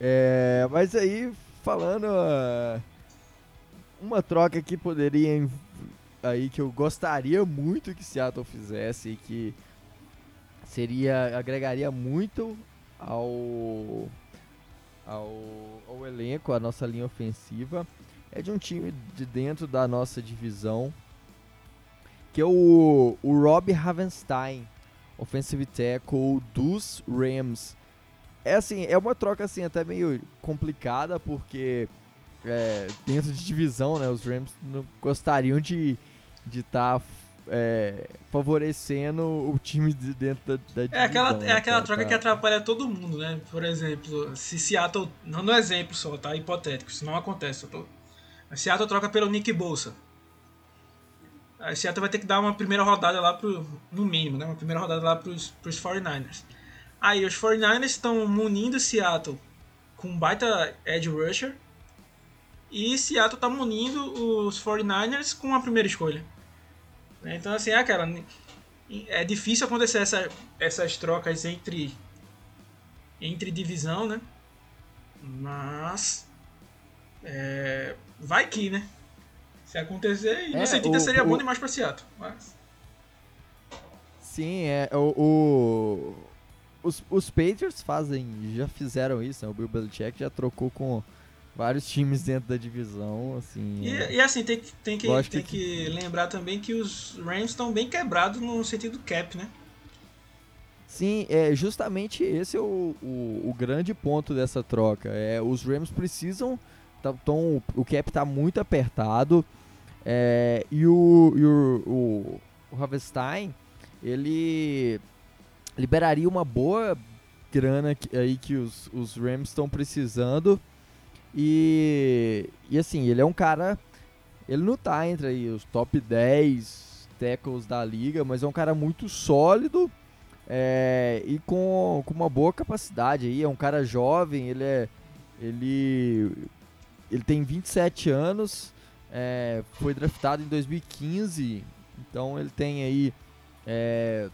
é, mas aí, falando uh, uma troca que poderia aí que eu gostaria muito que Seattle fizesse e que seria agregaria muito ao, ao ao elenco, a nossa linha ofensiva é de um time de dentro da nossa divisão que é o, o Rob Havenstein offensive tackle dos Rams. É assim, é uma troca assim até meio complicada porque é, dentro de divisão, né, os Rams não gostariam de de estar tá, é, favorecendo o time de dentro da, da divisão. É aquela, é aquela troca tá... que atrapalha todo mundo, né? Por exemplo, se Seattle, não no exemplo só, tá? Hipotético, isso não acontece. Tô... Seattle troca pelo Nick Bolsa. A Seattle vai ter que dar uma primeira rodada lá pro. No mínimo, né? Uma primeira rodada lá pros, pros 49ers. Aí os 49ers estão munindo Seattle com um baita edge rusher. E Seattle tá munindo os 49ers com a primeira escolha. Né? Então assim, é cara. É difícil acontecer essa, essas trocas entre. Entre divisão, né? Mas. É, vai que, né? Se acontecer, e é, no sentido seria o, bom demais pra Seattle. Mas... Sim, é. O, o, os, os Patriots fazem, já fizeram isso, né? O Bill Belichick já trocou com vários times dentro da divisão, assim. E, é... e assim, tem, tem, que, tem que... que lembrar também que os Rams estão bem quebrados no sentido cap, né? Sim, é justamente esse é o, o, o grande ponto dessa troca. É, os Rams precisam tá, tão, o cap tá muito apertado. É, e o, e o, o, o Havenstein, ele liberaria uma boa grana que, aí que os, os Rams estão precisando. E, e assim, ele é um cara. Ele não tá entre aí os top 10 tackles da liga, mas é um cara muito sólido é, e com, com uma boa capacidade aí. É um cara jovem, ele é. Ele, ele tem 27 anos, é, foi draftado em 2015, então ele tem aí é,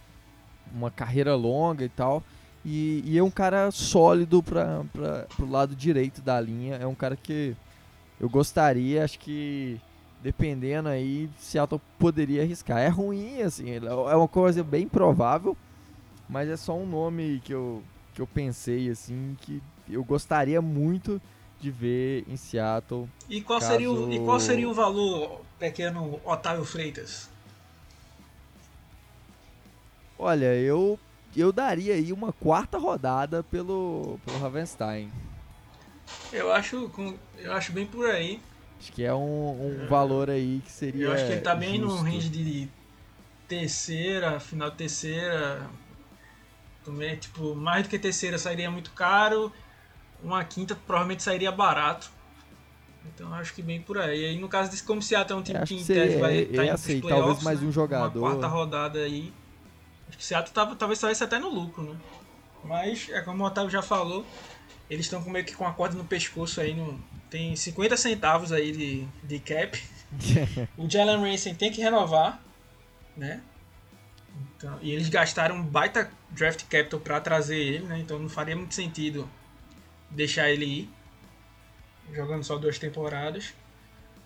uma carreira longa e tal. E, e é um cara sólido para o lado direito da linha. É um cara que eu gostaria, acho que dependendo aí, Seattle poderia arriscar. É ruim, assim, é uma coisa bem provável, mas é só um nome que eu, que eu pensei, assim, que eu gostaria muito de ver em Seattle. E qual, caso... seria, o, e qual seria o valor, pequeno Otávio Freitas? Olha, eu eu daria aí uma quarta rodada pelo, pelo Ravenstein. Eu acho, eu acho bem por aí. Acho que é um, um é, valor aí que seria. Eu acho que ele tá bem justo. no range de terceira, final de terceira. Tipo, mais do que terceira sairia muito caro. Uma quinta provavelmente sairia barato. Então acho que bem por aí. Aí no caso desse, como se até um time que em tese vai estar tá assim, talvez mais um jogador. Uma quarta rodada aí. Acho que o Seattle tava, talvez saísse até no lucro, né? Mas, é como o Otávio já falou, eles estão meio que com a corda no pescoço aí. No, tem 50 centavos aí de, de cap. o Jalen Racing tem que renovar, né? Então, e eles gastaram um baita draft capital para trazer ele, né? Então não faria muito sentido deixar ele ir. Jogando só duas temporadas.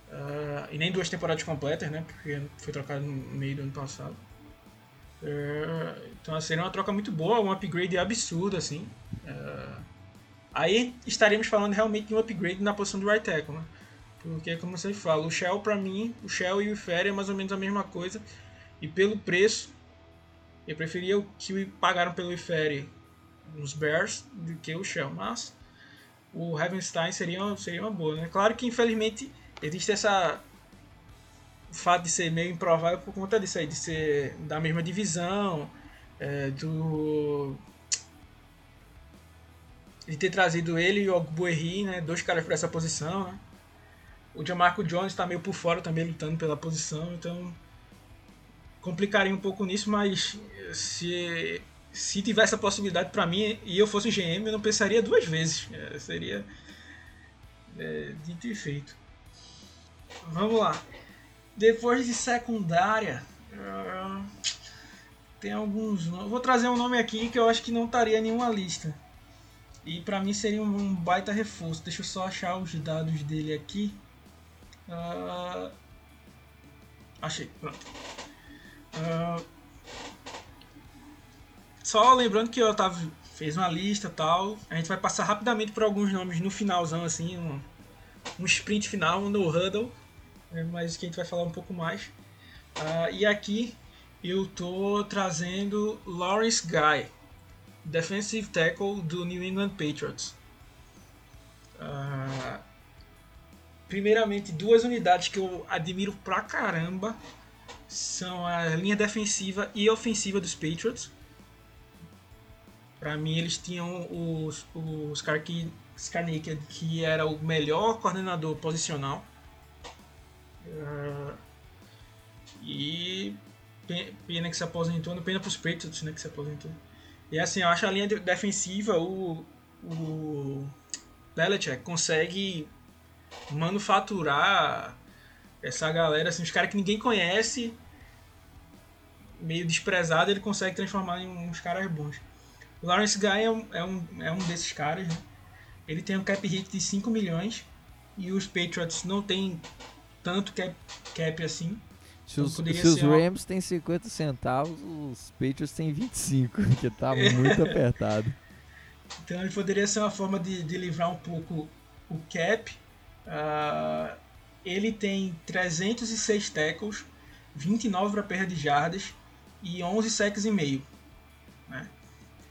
Uh, e nem duas temporadas completas, né? Porque foi trocado no meio do ano passado. É, então seria uma troca muito boa, um upgrade absurdo, assim. É, aí estaremos falando realmente de um upgrade na posição do right tackle, né? Porque, como você fala, o Shell pra mim, o Shell e o Ferry é mais ou menos a mesma coisa. E pelo preço, eu preferia o que pagaram pelo Ifere nos Bears do que o Shell. Mas o Ravenstein seria, seria uma boa, né? Claro que infelizmente existe essa fato de ser meio improvável por conta disso aí, de ser da mesma divisão, é, do de ter trazido ele e o Ogbuerri, né, dois caras para essa posição, né? O Jamarco Jones está meio por fora também lutando pela posição, então complicaria um pouco nisso, mas se se tivesse a possibilidade para mim e eu fosse GM, eu não pensaria duas vezes. É, seria é, dito e feito. Vamos lá. Depois de secundária, uh, tem alguns. Vou trazer um nome aqui que eu acho que não estaria em nenhuma lista. E pra mim seria um, baita reforço. Deixa eu só achar os dados dele aqui. Uh, achei, pronto. Uh, só lembrando que eu tava fez uma lista tal. A gente vai passar rapidamente por alguns nomes no finalzão, assim, um, um sprint final, um no huddle é, mas que a gente vai falar um pouco mais. Uh, e aqui eu tô trazendo Lawrence Guy, defensive tackle do New England Patriots. Uh, primeiramente, duas unidades que eu admiro pra caramba são a linha defensiva e ofensiva dos Patriots. Para mim, eles tinham os, os Skarnaked, que era o melhor coordenador posicional Uh, e pena que se aposentou, não pena para os Patriots né, que se aposentou. E assim, eu acho a linha defensiva, o, o Belichick consegue manufaturar essa galera, assim, os caras que ninguém conhece, meio desprezado, ele consegue transformar em uns caras bons. O Lawrence Guy é um, é um, é um desses caras, né? Ele tem um cap hit de 5 milhões e os Patriots não tem tanto cap, cap assim. Se os, se os Rams uma... têm 50 centavos, os Patriots têm 25, que tá muito apertado. Então ele poderia ser uma forma de, de livrar um pouco o cap. Uh, ele tem 306 tackles, 29 para perda de jardas e 11 sacks e meio.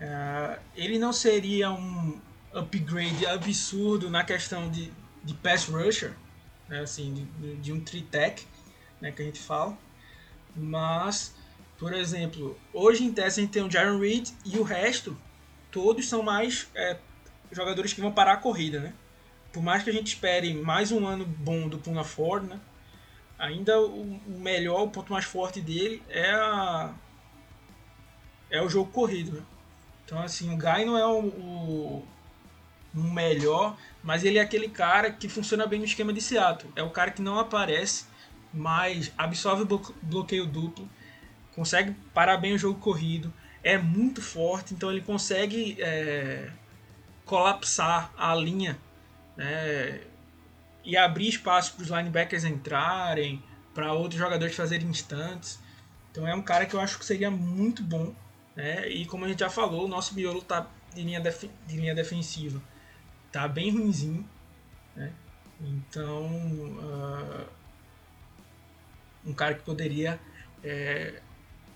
Uh, ele não seria um upgrade absurdo na questão de de pass rusher, né, assim, de, de um tritec, né, que a gente fala. Mas, por exemplo, hoje em tese a gente tem o Jaron Reed e o resto, todos são mais é, jogadores que vão parar a corrida, né? Por mais que a gente espere mais um ano bom do Puna Ford, né? Ainda o, o melhor, o ponto mais forte dele é a é o jogo corrido, né? Então assim, o Guy não é o, o, o melhor, mas ele é aquele cara que funciona bem no esquema de Seattle. É o cara que não aparece, mas absorve o bloqueio duplo, consegue parar bem o jogo corrido, é muito forte, então ele consegue é, colapsar a linha né, e abrir espaço para os linebackers entrarem, para outros jogadores fazerem instantes. Então é um cara que eu acho que seria muito bom. Né? E como a gente já falou, o nosso miolo tá de linha, def de linha defensiva tá bem ruimzinho. Né? Então, uh, um cara que poderia é,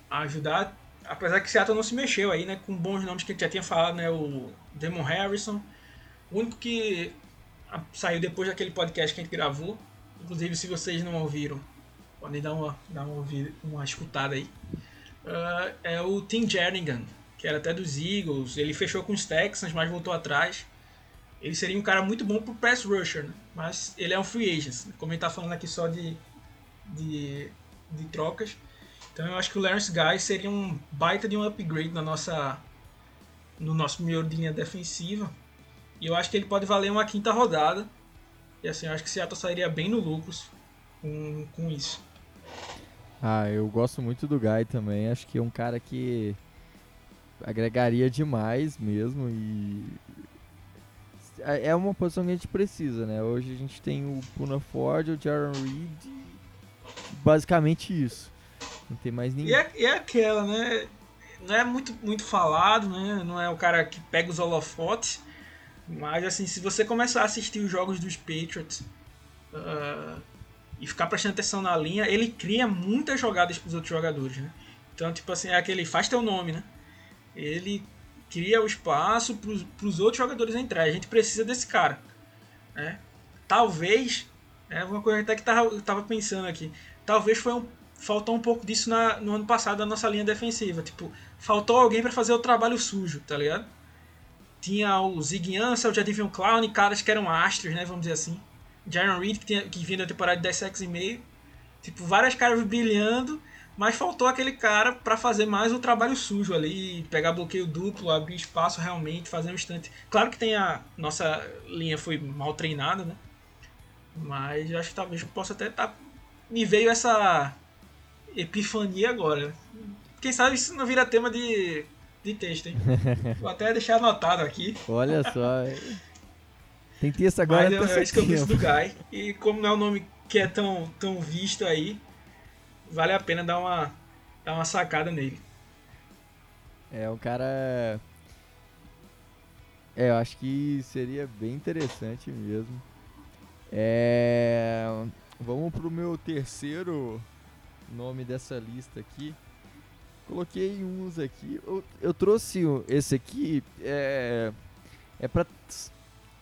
ajudar, apesar que Seattle não se mexeu aí, né? Com bons nomes que a gente já tinha falado, né? O Demon Harrison. O único que saiu depois daquele podcast que a gente gravou. Inclusive, se vocês não ouviram, podem dar uma, dar uma, uma escutada aí. Uh, é o Tim Jernigan, que era até dos Eagles. Ele fechou com os Texans, mas voltou atrás. Ele seria um cara muito bom pro pass rusher, né? mas ele é um free agent. Como ele tá falando aqui só de, de, de trocas. Então eu acho que o Lawrence Guy seria um baita de um upgrade na nossa, no nosso melhor linha defensiva. E eu acho que ele pode valer uma quinta rodada. E assim, eu acho que Seattle sairia bem no lucros com, com isso. Ah, eu gosto muito do Guy também. Acho que é um cara que agregaria demais mesmo e é, é uma posição que a gente precisa, né? Hoje a gente tem o Puna Ford, o Jaron Reed, basicamente isso. Não tem mais ninguém. E é, e é aquela, né? Não é muito, muito falado, né? Não é o cara que pega os holofotes, mas assim, se você começar a assistir os jogos dos Patriots uh, e ficar prestando atenção na linha, ele cria muitas jogadas para os outros jogadores, né? Então, tipo assim, é aquele faz teu nome, né? Ele cria o espaço para os outros jogadores entrarem. A gente precisa desse cara, né? Talvez, é uma coisa até que tava, tava pensando aqui, talvez foi um, faltou um pouco disso na, no ano passado da nossa linha defensiva. Tipo, faltou alguém para fazer o trabalho sujo, tá ligado? Tinha o Zig Ansel, o Jadivion Clown, caras que eram astros, né? Vamos dizer assim. Jaron Reed, que, tinha, que vinha da temporada de 10 sacks e meio. Tipo, várias caras brilhando, mas faltou aquele cara para fazer mais o trabalho sujo ali, pegar bloqueio duplo, abrir espaço realmente, fazer um instante. Claro que tem a nossa linha foi mal treinada, né? Mas acho que talvez possa até estar tá, me veio essa epifania agora. Quem sabe isso não vira tema de de texto, hein? Vou até deixar anotado aqui. Olha só. Tem texto agora. Mas é, é isso que eu penso do Guy. E como não é um nome que é tão, tão visto aí, vale a pena dar uma, dar uma sacada nele. É, um cara. É, eu acho que seria bem interessante mesmo. É... Vamos pro meu terceiro nome dessa lista aqui. Coloquei uns aqui. Eu, eu trouxe esse aqui é, é para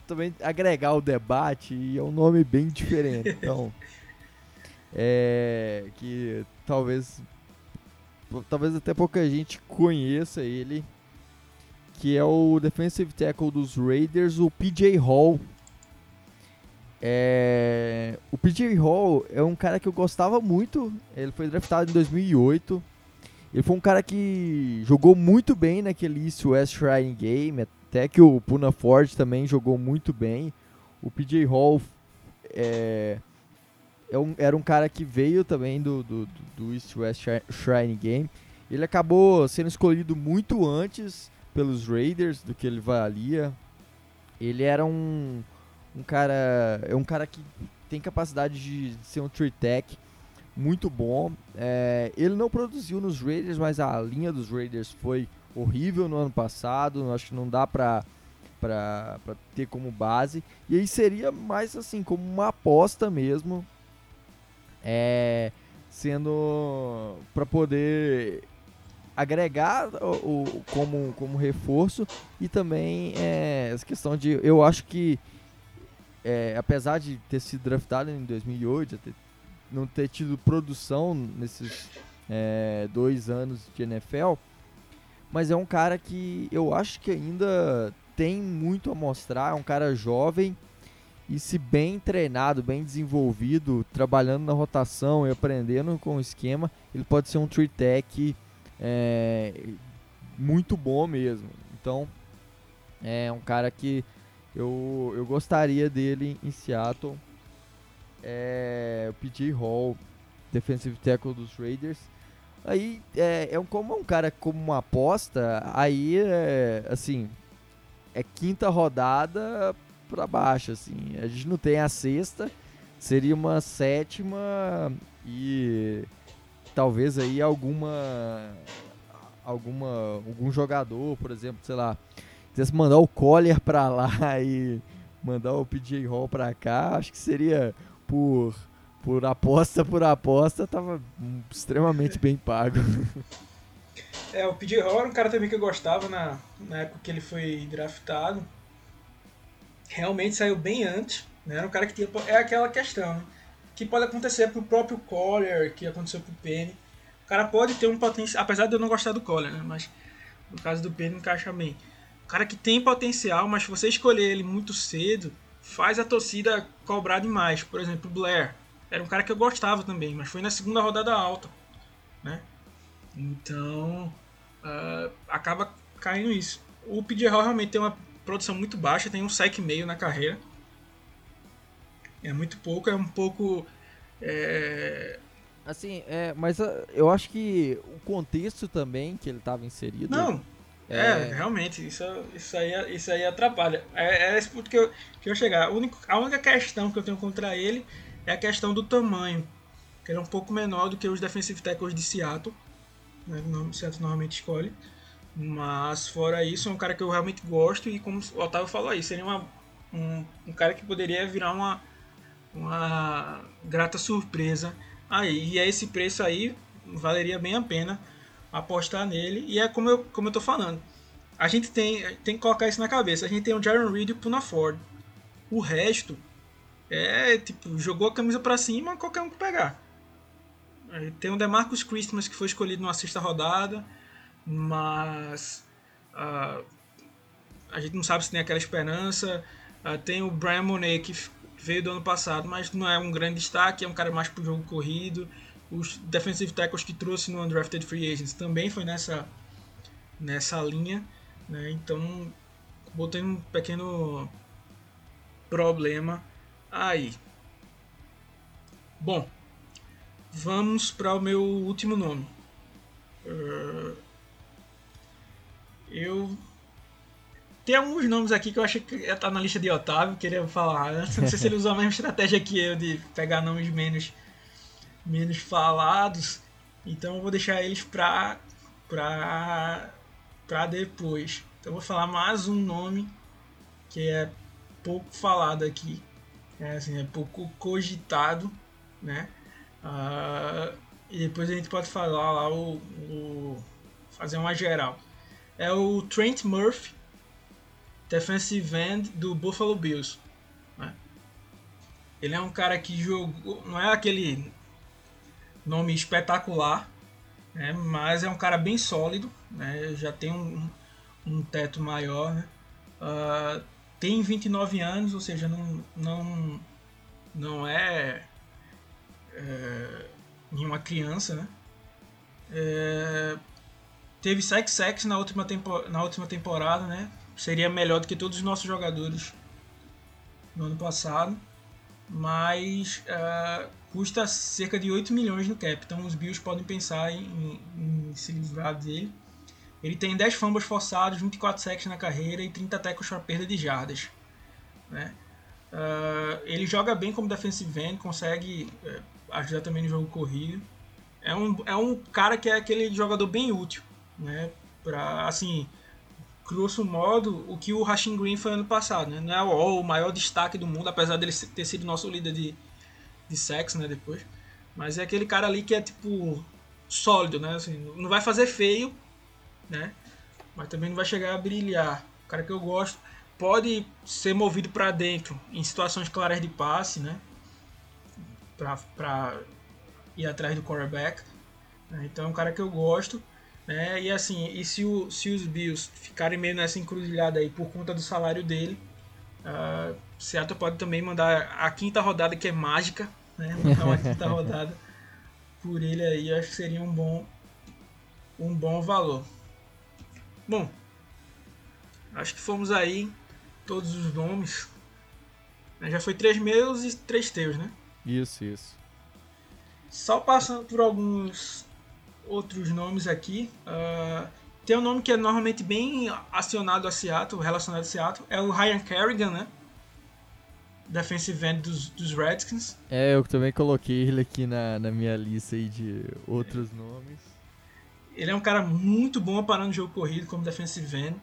também agregar o debate e é um nome bem diferente. Então, é que talvez talvez até pouca gente conheça ele, que é o defensive tackle dos Raiders, o PJ Hall. É, o PJ Hall é um cara que eu gostava muito. Ele foi draftado em 2008 ele foi um cara que jogou muito bem naquele East West Shrine Game, até que o Puna Ford também jogou muito bem. O PJ Hall é, é um, era um cara que veio também do, do, do East West Shrine Game. Ele acabou sendo escolhido muito antes pelos Raiders do que ele valia. Ele era um, um cara. É um cara que tem capacidade de ser um tree tech muito bom. É, ele não produziu nos Raiders, mas a linha dos Raiders foi horrível no ano passado. Acho que não dá pra, pra ter como base. E aí seria mais assim, como uma aposta mesmo. É, sendo para poder agregar o, o, como, como reforço e também é, essa questão de eu acho que é, apesar de ter sido draftado em 2008, ter, não ter tido produção nesses é, dois anos de NFL, mas é um cara que eu acho que ainda tem muito a mostrar. É um cara jovem e, se bem treinado, bem desenvolvido, trabalhando na rotação e aprendendo com o esquema, ele pode ser um three tech é, muito bom mesmo. Então, é um cara que eu, eu gostaria dele em Seattle. É, o PJ Hall, defensive tackle dos Raiders. Aí, é, é um, como é um cara como uma aposta, aí, é, assim, é quinta rodada para baixo, assim. A gente não tem a sexta, seria uma sétima e talvez aí alguma alguma algum jogador, por exemplo, sei lá, quisesse mandar o Collier para lá e mandar o PJ Hall para cá, acho que seria por por aposta por aposta, tava extremamente bem pago. É, o PJ Hall era um cara também que eu gostava na, na época que ele foi draftado. Realmente saiu bem antes, né? Era um cara que tinha. É aquela questão, né? Que pode acontecer pro próprio Collier, que aconteceu pro Penny. O cara pode ter um potencial. Apesar de eu não gostar do Collier, né? Mas no caso do Penny encaixa bem. O cara que tem potencial, mas se você escolher ele muito cedo, faz a torcida cobrar demais. Por exemplo, o Blair. Era um cara que eu gostava também, mas foi na segunda rodada alta. Né? Então, uh, acaba caindo isso. O PJ Hall realmente tem uma produção muito baixa, tem um sec meio na carreira. É muito pouco, é um pouco. É... Assim, é, mas uh, eu acho que o contexto também que ele estava inserido. Não, é... é, realmente, isso, isso, aí, isso aí atrapalha. É, é esse ponto que eu, que eu chegar. A única, a única questão que eu tenho contra ele é a questão do tamanho, que ele é um pouco menor do que os defensive tackles de Seattle né, o Seattle normalmente escolhe. Mas fora isso, é um cara que eu realmente gosto e como o Otávio falou aí, seria uma, um, um cara que poderia virar uma, uma grata surpresa aí. E é esse preço aí, valeria bem a pena apostar nele. E é como eu, como eu tô falando. A gente tem, tem que colocar isso na cabeça. A gente tem o Jaron Reed e o Puna Ford. O resto é tipo, jogou a camisa para cima, qualquer um que pegar. Tem o Demarcus Christmas que foi escolhido na sexta rodada, mas uh, a gente não sabe se tem aquela esperança. Uh, tem o Brian Monet que veio do ano passado, mas não é um grande destaque, é um cara mais pro jogo corrido. Os defensive tackles que trouxe no Undrafted Free Agents também foi nessa, nessa linha. Né? Então, botei um pequeno problema aí. Bom, Vamos para o meu último nome. Uh, eu. Tem alguns nomes aqui que eu acho que tá na lista de Otávio, queria falar. Não sei se ele usou a mesma estratégia que eu de pegar nomes menos, menos falados. Então eu vou deixar eles pra, pra, pra depois. Então eu vou falar mais um nome que é pouco falado aqui. É, assim, é pouco cogitado, né? Uh, e depois a gente pode falar lá o, o, fazer uma geral. É o Trent Murphy, defensive end do Buffalo Bills. Né? Ele é um cara que jogou, não é aquele nome espetacular, né? mas é um cara bem sólido, né? já tem um, um teto maior. Né? Uh, tem 29 anos, ou seja, não, não, não é é, em uma criança, né? É, teve 7 sacks na última, tempo, na última temporada, né? Seria melhor do que todos os nossos jogadores no ano passado, mas é, custa cerca de 8 milhões no cap, então os Bills podem pensar em, em, em se livrar dele. Ele tem 10 fumbles forçados, 24 sacks na carreira e 30 tackles para perda de jardas. Né? Uh, ele joga bem como defensive end, consegue uh, ajudar também no jogo corrido. É um, é um cara que é aquele jogador bem útil, né? Pra, assim, grosso modo, o que o Rashin Green foi ano passado, né? Não é o, o maior destaque do mundo, apesar dele ter sido nosso líder de, de sexo, né? Depois. Mas é aquele cara ali que é, tipo, sólido, né? Assim, não vai fazer feio, né? Mas também não vai chegar a brilhar. O cara que eu gosto. pode ser movido para dentro em situações claras de passe, né? Para ir atrás do quarterback. Né? Então é um cara que eu gosto. Né? E assim, e se, o, se os Bills ficarem meio nessa encruzilhada aí por conta do salário dele, uh, Seattle pode também mandar a quinta rodada que é mágica, né? Mandar uma quinta rodada por ele aí, acho que seria um bom um bom valor. Bom, acho que fomos aí todos os nomes. Já foi três meus e três teus, né? Isso, isso. Só passando por alguns outros nomes aqui. Uh, tem um nome que é normalmente bem acionado a Seattle, relacionado a Seattle, é o Ryan Kerrigan, né? Defensive end dos, dos Redskins. É, eu também coloquei ele aqui na, na minha lista aí de outros nomes. Ele é um cara muito bom parando o jogo corrido como defensive end.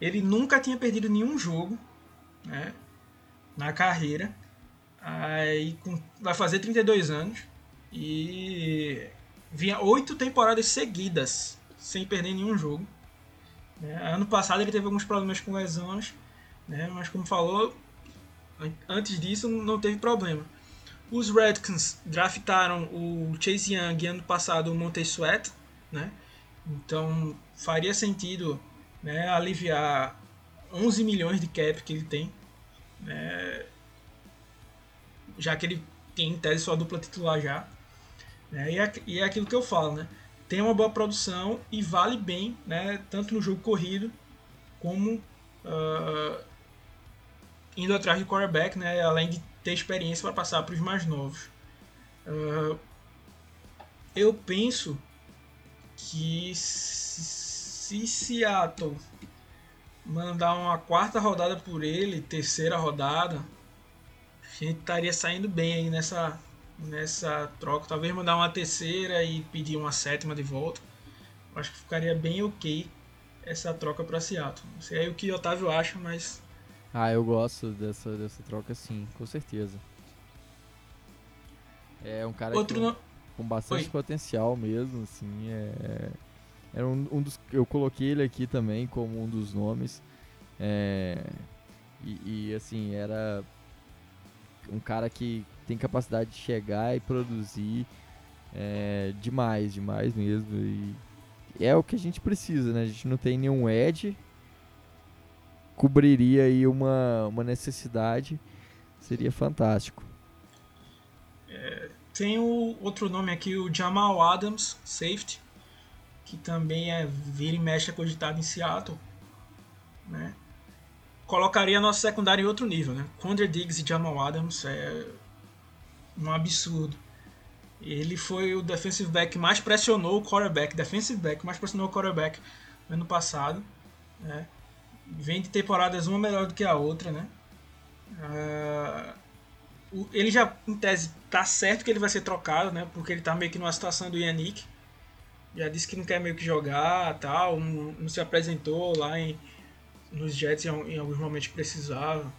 Ele nunca tinha perdido nenhum jogo né, na carreira. Aí com, vai fazer 32 anos. E vinha oito temporadas seguidas sem perder nenhum jogo. Né? Ano passado ele teve alguns problemas com lesões, né? mas como falou, antes disso não teve problema. Os Redskins draftaram o Chase Young ano passado o Montez Sweat, né? Então faria sentido né, aliviar 11 milhões de cap que ele tem, né? já que ele tem em tese sua dupla titular já. Né? E, é, e é aquilo que eu falo, né? Tem uma boa produção e vale bem, né? Tanto no jogo corrido como uh, indo atrás de quarterback, né? Além de ter experiência para passar para os mais novos. Uh, eu penso que se Seattle mandar uma quarta rodada por ele, terceira rodada, a gente estaria saindo bem aí nessa, nessa troca. Talvez mandar uma terceira e pedir uma sétima de volta. Acho que ficaria bem ok essa troca para Seattle. Não sei aí o que o Otávio acha, mas. Ah, eu gosto dessa, dessa troca sim, com certeza. É um cara Outro com, com bastante Oi. potencial mesmo, assim. É, é um, um, dos, eu coloquei ele aqui também como um dos nomes. É, e, e assim, era um cara que tem capacidade de chegar e produzir é, demais, demais mesmo. E é o que a gente precisa, né? A gente não tem nenhum edge, cobriria aí uma, uma necessidade, seria fantástico. É, tem o outro nome aqui, o Jamal Adams, safety, que também é vira e mexe cogitado em Seattle, né? Colocaria a nossa secundária em outro nível, né? Condor Diggs e Jamal Adams é um absurdo. Ele foi o defensive back que mais pressionou o quarterback, defensive back mais pressionou o quarterback no ano passado. Né? Vem de temporadas uma melhor do que a outra, né? Uh, ele já, em tese, tá certo que ele vai ser trocado, né? Porque ele tá meio que numa situação do Yannick. Já disse que não quer meio que jogar, tal, não, não se apresentou lá em, nos Jets em, em alguns momentos precisava.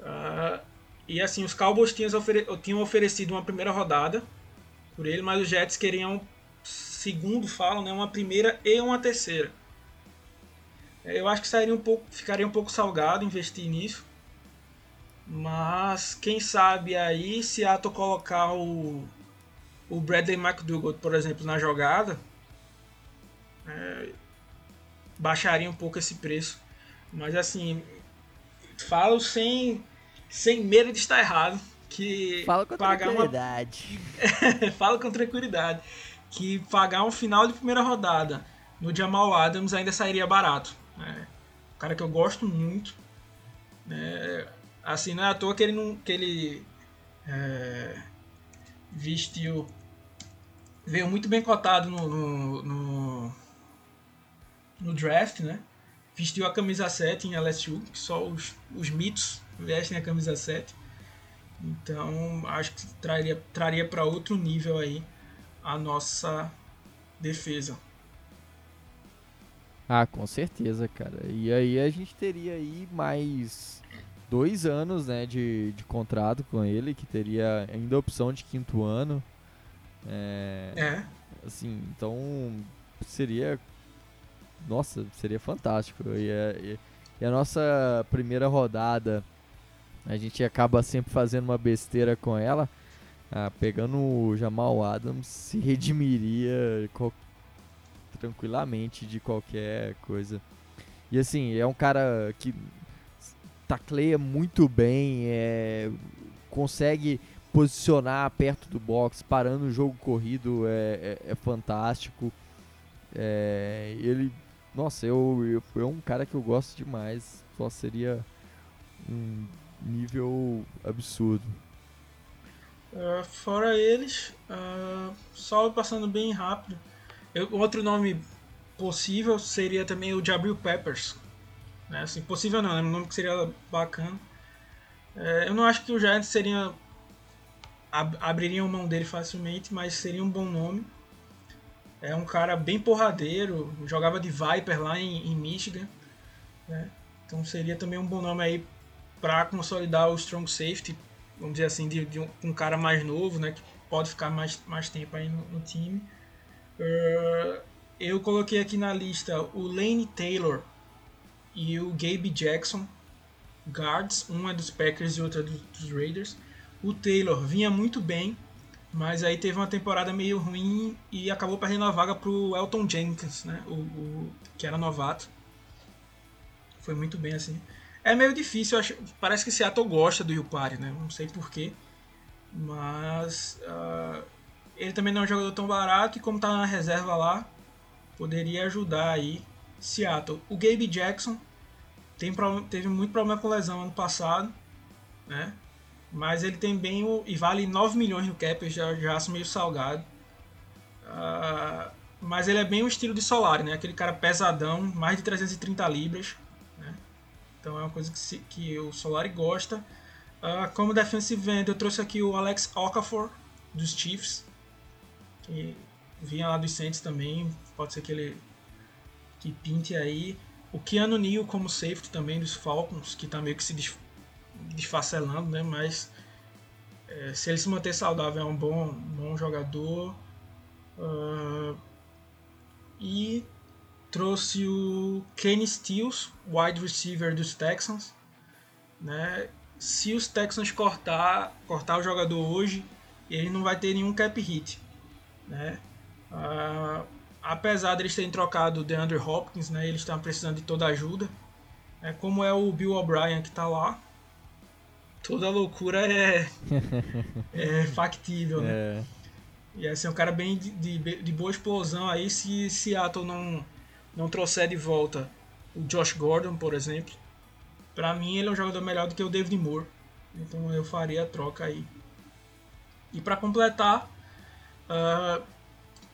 Uh, e assim, os Cowboys tinham, ofere tinham oferecido uma primeira rodada por ele, mas os Jets queriam, segundo falam, né, uma primeira e uma terceira. Eu acho que sairia um pouco, ficaria um pouco salgado investir nisso. Mas quem sabe aí se Ato colocar o, o Bradley McDougall, por exemplo, na jogada, é, baixaria um pouco esse preço. Mas assim, falo sem sem medo de estar errado, que Fala com pagar tranquilidade. Uma... Fala com tranquilidade. Que pagar um final de primeira rodada no Jamal Adams ainda sairia barato. Né? Um cara que eu gosto muito. Né? Assim, não é à toa que ele não. Que ele é, vestiu. Veio muito bem cotado no, no, no, no draft, né? Vestiu a camisa 7 em LSU, que só os, os mitos vestem a camisa 7. Então, acho que traria, traria para outro nível aí a nossa defesa. Ah, com certeza, cara. E aí a gente teria aí mais dois anos né, de, de contrato com ele, que teria ainda a opção de quinto ano. É. é. Assim, então seria. Nossa, seria fantástico. Ia, ia E a nossa primeira rodada, a gente acaba sempre fazendo uma besteira com ela. Ah, pegando o Jamal Adams, se redimiria tranquilamente de qualquer coisa. E assim, é um cara que tacleia muito bem, é, consegue posicionar perto do box, parando o jogo corrido é, é, é fantástico. É, ele, nossa, eu, eu, é um cara que eu gosto demais. Só seria um nível absurdo. Uh, fora eles, uh, só passando bem rápido. Eu, outro nome possível seria também o Jabril Peppers. Né? Assim, possível não, é um nome que seria bacana. É, eu não acho que o Giants seria ab abririam mão dele facilmente, mas seria um bom nome. É um cara bem porradeiro, jogava de Viper lá em, em Michigan. Né? Então seria também um bom nome aí para consolidar o strong safety, vamos dizer assim, de, de um, um, cara mais novo, né, que pode ficar mais, mais tempo aí no, no time. Uh, eu coloquei aqui na lista o Lane Taylor e o Gabe Jackson, guards, um é dos Packers e outro é dos, Raiders. O Taylor vinha muito bem, mas aí teve uma temporada meio ruim e acabou perdendo a vaga pro Elton Jenkins, né? O, o, que era novato. Foi muito bem assim. É meio difícil, acho, parece que Seattle gosta do Yupari, né? Não sei porquê. Mas uh, ele também não é um jogador tão barato e como tá na reserva lá, poderia ajudar aí Seattle. O Gabe Jackson tem, teve muito problema com lesão ano passado, né? Mas ele tem bem o. e vale 9 milhões no cap, já, já acho meio salgado. Uh, mas ele é bem o estilo de Solari, né? Aquele cara pesadão, mais de 330 libras. Né? Então é uma coisa que, se, que o Solari gosta. Uh, como defensive end, eu trouxe aqui o Alex Okafor, dos Chiefs. Que vinha lá dos Saints também. Pode ser que ele que pinte aí. O Keanu Neal como safety também dos Falcons, que tá meio que se desfacelando, né? Mas é, se ele se manter saudável é um bom, bom jogador. Uh, e trouxe o Kenny Stills, wide receiver dos Texans. Né? Se os Texans cortar, cortar o jogador hoje, ele não vai ter nenhum cap hit. Né? Uh, apesar de eles terem trocado o DeAndre Hopkins, né, eles estão precisando de toda ajuda. É, como é o Bill O'Brien que está lá, toda loucura é, é factível, né? É. E assim, é um cara bem de, de, de, boa explosão aí, se Seattle não, não trouxer de volta o Josh Gordon, por exemplo, para mim ele é um jogador melhor do que o David Moore. Então eu faria a troca aí. E para completar, uh,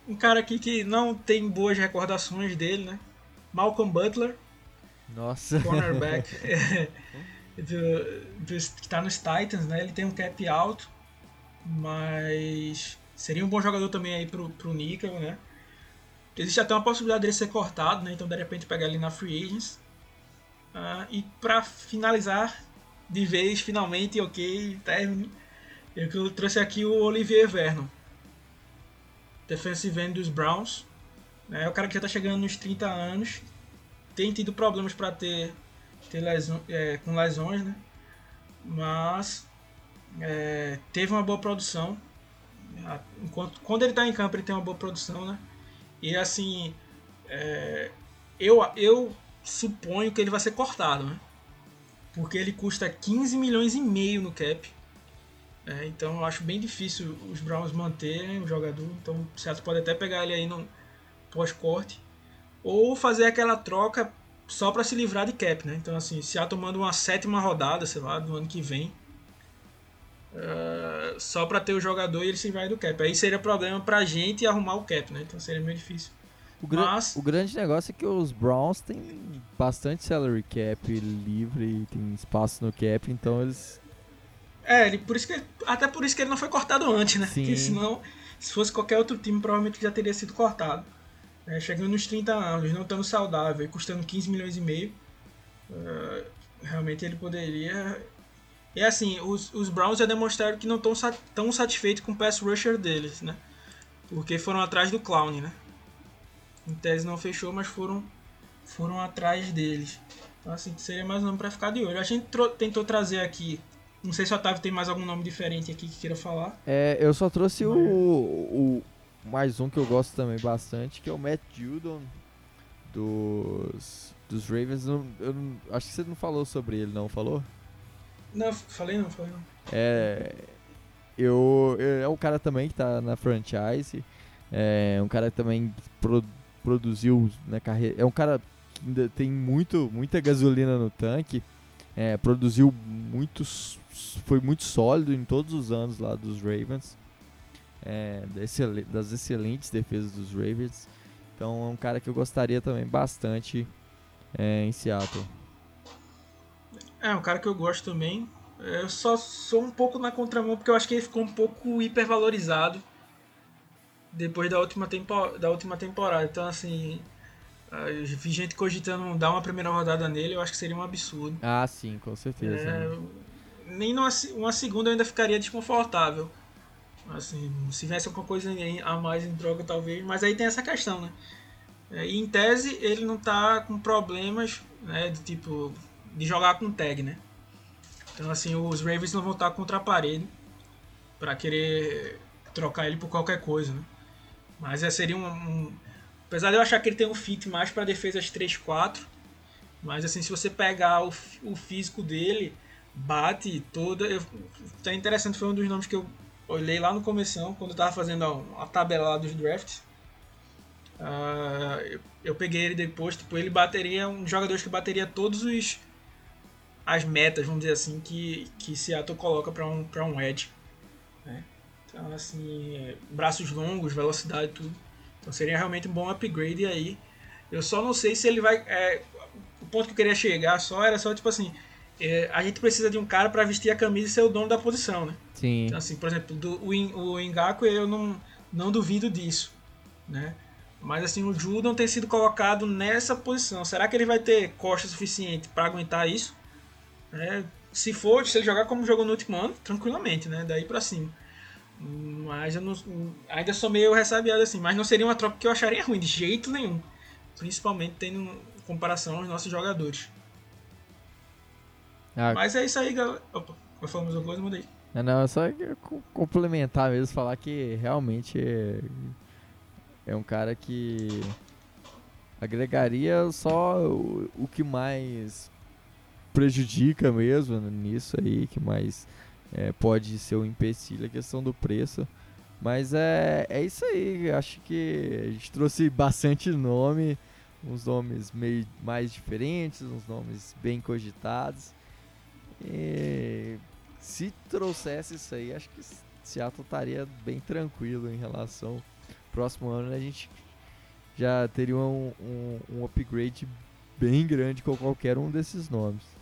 um cara aqui que não tem boas recordações dele, né? Malcolm Butler. Nossa. Cornerback. do, do, que está nos Titans, né? Ele tem um cap alto, mas seria um bom jogador também aí pro, pro Nickel, né? Existe até uma possibilidade dele ser cortado, né? Então de repente pegar ele na Free Agents. Uh, e para finalizar de vez, finalmente, ok, término, eu trouxe aqui o Olivier Vernon, defensive end dos Browns. Né? É o cara que já está chegando nos 30 anos, tem tido problemas para ter ter lesão, é, com lesões, né? Mas é, teve uma boa produção. Enquanto, quando ele está em campo, ele tem uma boa produção, né? E assim, é, eu, eu suponho que ele vai ser cortado, né? Porque ele custa 15 milhões e meio no cap. É, então eu acho bem difícil os Browns manterem o jogador. Então o Seattle pode até pegar ele aí no pós-corte. Ou fazer aquela troca só para se livrar de cap, né? Então, assim, Seattle manda uma sétima rodada, sei lá, do ano que vem. Uh, só para ter o jogador e ele se vai do cap. Aí seria problema pra gente arrumar o cap, né? Então seria meio difícil. O, Mas... o grande negócio é que os Browns têm bastante salary cap livre, tem espaço no cap, então eles. É, ele, por isso que, até por isso que ele não foi cortado antes, né? Sim. Porque senão, se fosse qualquer outro time, provavelmente já teria sido cortado é, chegando nos 30 anos, não estando saudável e custando 15 milhões e meio, uh, realmente ele poderia. E assim, os, os Browns já demonstraram que não estão tão satisfeitos com o pass rusher deles, né? Porque foram atrás do Clown, né? Em tese não fechou, mas foram, foram atrás deles. Então, assim, seria mais um nome para ficar de olho. A gente tentou trazer aqui. Não sei se o Otávio tem mais algum nome diferente aqui que queira falar. É, eu só trouxe o, o, mais um que eu gosto também bastante, que é o Matt Judon dos, dos Ravens. Eu, eu, acho que você não falou sobre ele, não falou? Não, falei não, falei não. É. Eu, eu, é um cara também que tá na franchise. É um cara que também pro, produziu na carreira. É um cara que ainda tem muito, muita gasolina no tanque. É, produziu muitos. Foi muito sólido em todos os anos lá dos Ravens. É, das excelentes defesas dos Ravens. Então é um cara que eu gostaria também bastante é, em Seattle. É, um cara que eu gosto também. Eu só sou um pouco na contramão porque eu acho que ele ficou um pouco hipervalorizado depois da última, tempo, da última temporada. Então, assim, eu vi gente cogitando dar uma primeira rodada nele, eu acho que seria um absurdo. Ah, sim, com certeza. É, nem numa uma segunda eu ainda ficaria desconfortável. Assim, se tivesse alguma coisa a mais em droga, talvez. Mas aí tem essa questão, né? É, e em tese, ele não tá com problemas, né? De tipo, de jogar com tag, né? Então, assim, os Ravens não vão estar contra a parede para querer trocar ele por qualquer coisa, né? Mas é, seria um, um, Apesar de eu achar que ele tem um fit mais para defesas 3-4, mas assim, se você pegar o, o físico dele, bate toda. Eu, tá interessante, foi um dos nomes que eu olhei lá no começo quando eu tava fazendo a, a tabela lá dos drafts. Uh, eu, eu, peguei ele depois, tipo, ele bateria um jogador que bateria todos os as metas, vamos dizer assim, que, que Seattle coloca para um, pra um edge. Né? Então, assim, é, braços longos, velocidade, tudo. Então seria realmente um bom upgrade aí. Eu só não sei se ele vai. É, o ponto que eu queria chegar só era só tipo assim: é, a gente precisa de um cara para vestir a camisa e ser o dono da posição, né? Sim. Então, assim, por exemplo, do, o, o Engaku eu não, não duvido disso, né? Mas assim, o Judon tem sido colocado nessa posição. Será que ele vai ter costa suficiente para aguentar isso? É, se for, se ele jogar como jogou no último ano, tranquilamente, né? Daí pra cima. Mas eu não, ainda sou meio ressabiado assim. Mas não seria uma troca que eu acharia ruim de jeito nenhum. Principalmente tendo em comparação aos nossos jogadores. Ah, mas é isso aí, galera. Opa, falar mais alguma coisa? Mudei. Não, é só complementar mesmo, falar que realmente é, é um cara que agregaria só o, o que mais prejudica mesmo nisso aí, que mais é, pode ser um empecilho a questão do preço. Mas é, é isso aí, acho que a gente trouxe bastante nome, uns nomes meio mais diferentes, uns nomes bem cogitados. E se trouxesse isso aí, acho que Seattle estaria bem tranquilo em relação. Próximo ano a gente já teria um, um, um upgrade bem grande com qualquer um desses nomes.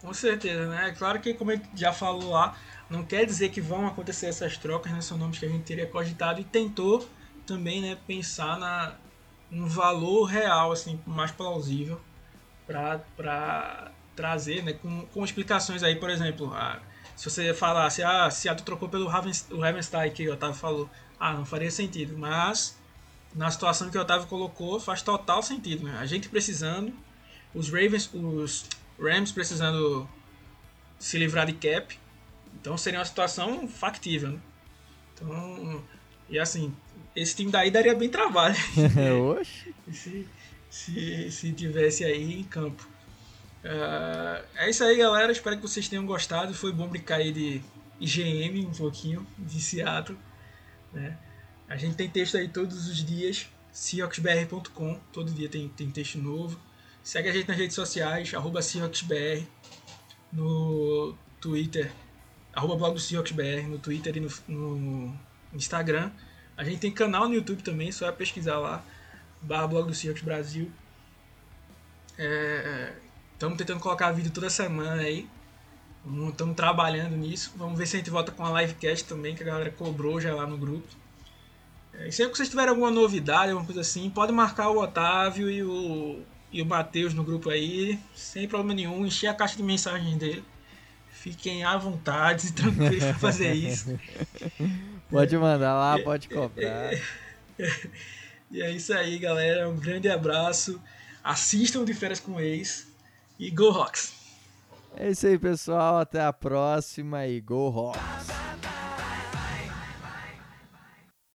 Com certeza, né? É claro que, como a gente já falou lá, não quer dizer que vão acontecer essas trocas, né? São nomes que a gente teria cogitado e tentou também, né, pensar na, um valor real, assim, mais plausível para trazer, né, com, com explicações aí, por exemplo, ah, se você falasse, ah, Seattle trocou pelo Ravenstein, que o Otávio falou, ah, não faria sentido, mas na situação que o Otávio colocou, faz total sentido, né? A gente precisando, os Ravens, os Rams precisando se livrar de cap. Então seria uma situação factível. Né? Então, e assim, esse time daí daria bem trabalho. Oxe. se, se, se tivesse aí em campo. Uh, é isso aí, galera. Espero que vocês tenham gostado. Foi bom brincar aí de IGM um pouquinho, de Seattle. Né? A gente tem texto aí todos os dias. Seahawksbr.com. Todo dia tem, tem texto novo. Segue a gente nas redes sociais, arroba SeahawksBR, no Twitter, arroba blog do SeahawksBR, no Twitter e no, no, Instagram. A gente tem canal no YouTube também, só é pesquisar lá, barra blog do Seahawks Brasil. Estamos é, tentando colocar vídeo toda semana aí. Estamos trabalhando nisso. Vamos ver se a gente volta com a livecast também, que a galera cobrou já lá no grupo. É, sempre que vocês tiverem alguma novidade, alguma coisa assim, pode marcar o Otávio e o e o Matheus no grupo aí, sem problema nenhum, encher a caixa de mensagens dele. Fiquem à vontade, tranquilos para fazer isso. Pode mandar lá, pode cobrar. E é isso aí, galera. Um grande abraço. Assistam de férias com ex. E Go Rocks! É isso aí, pessoal. Até a próxima e Go Rocks!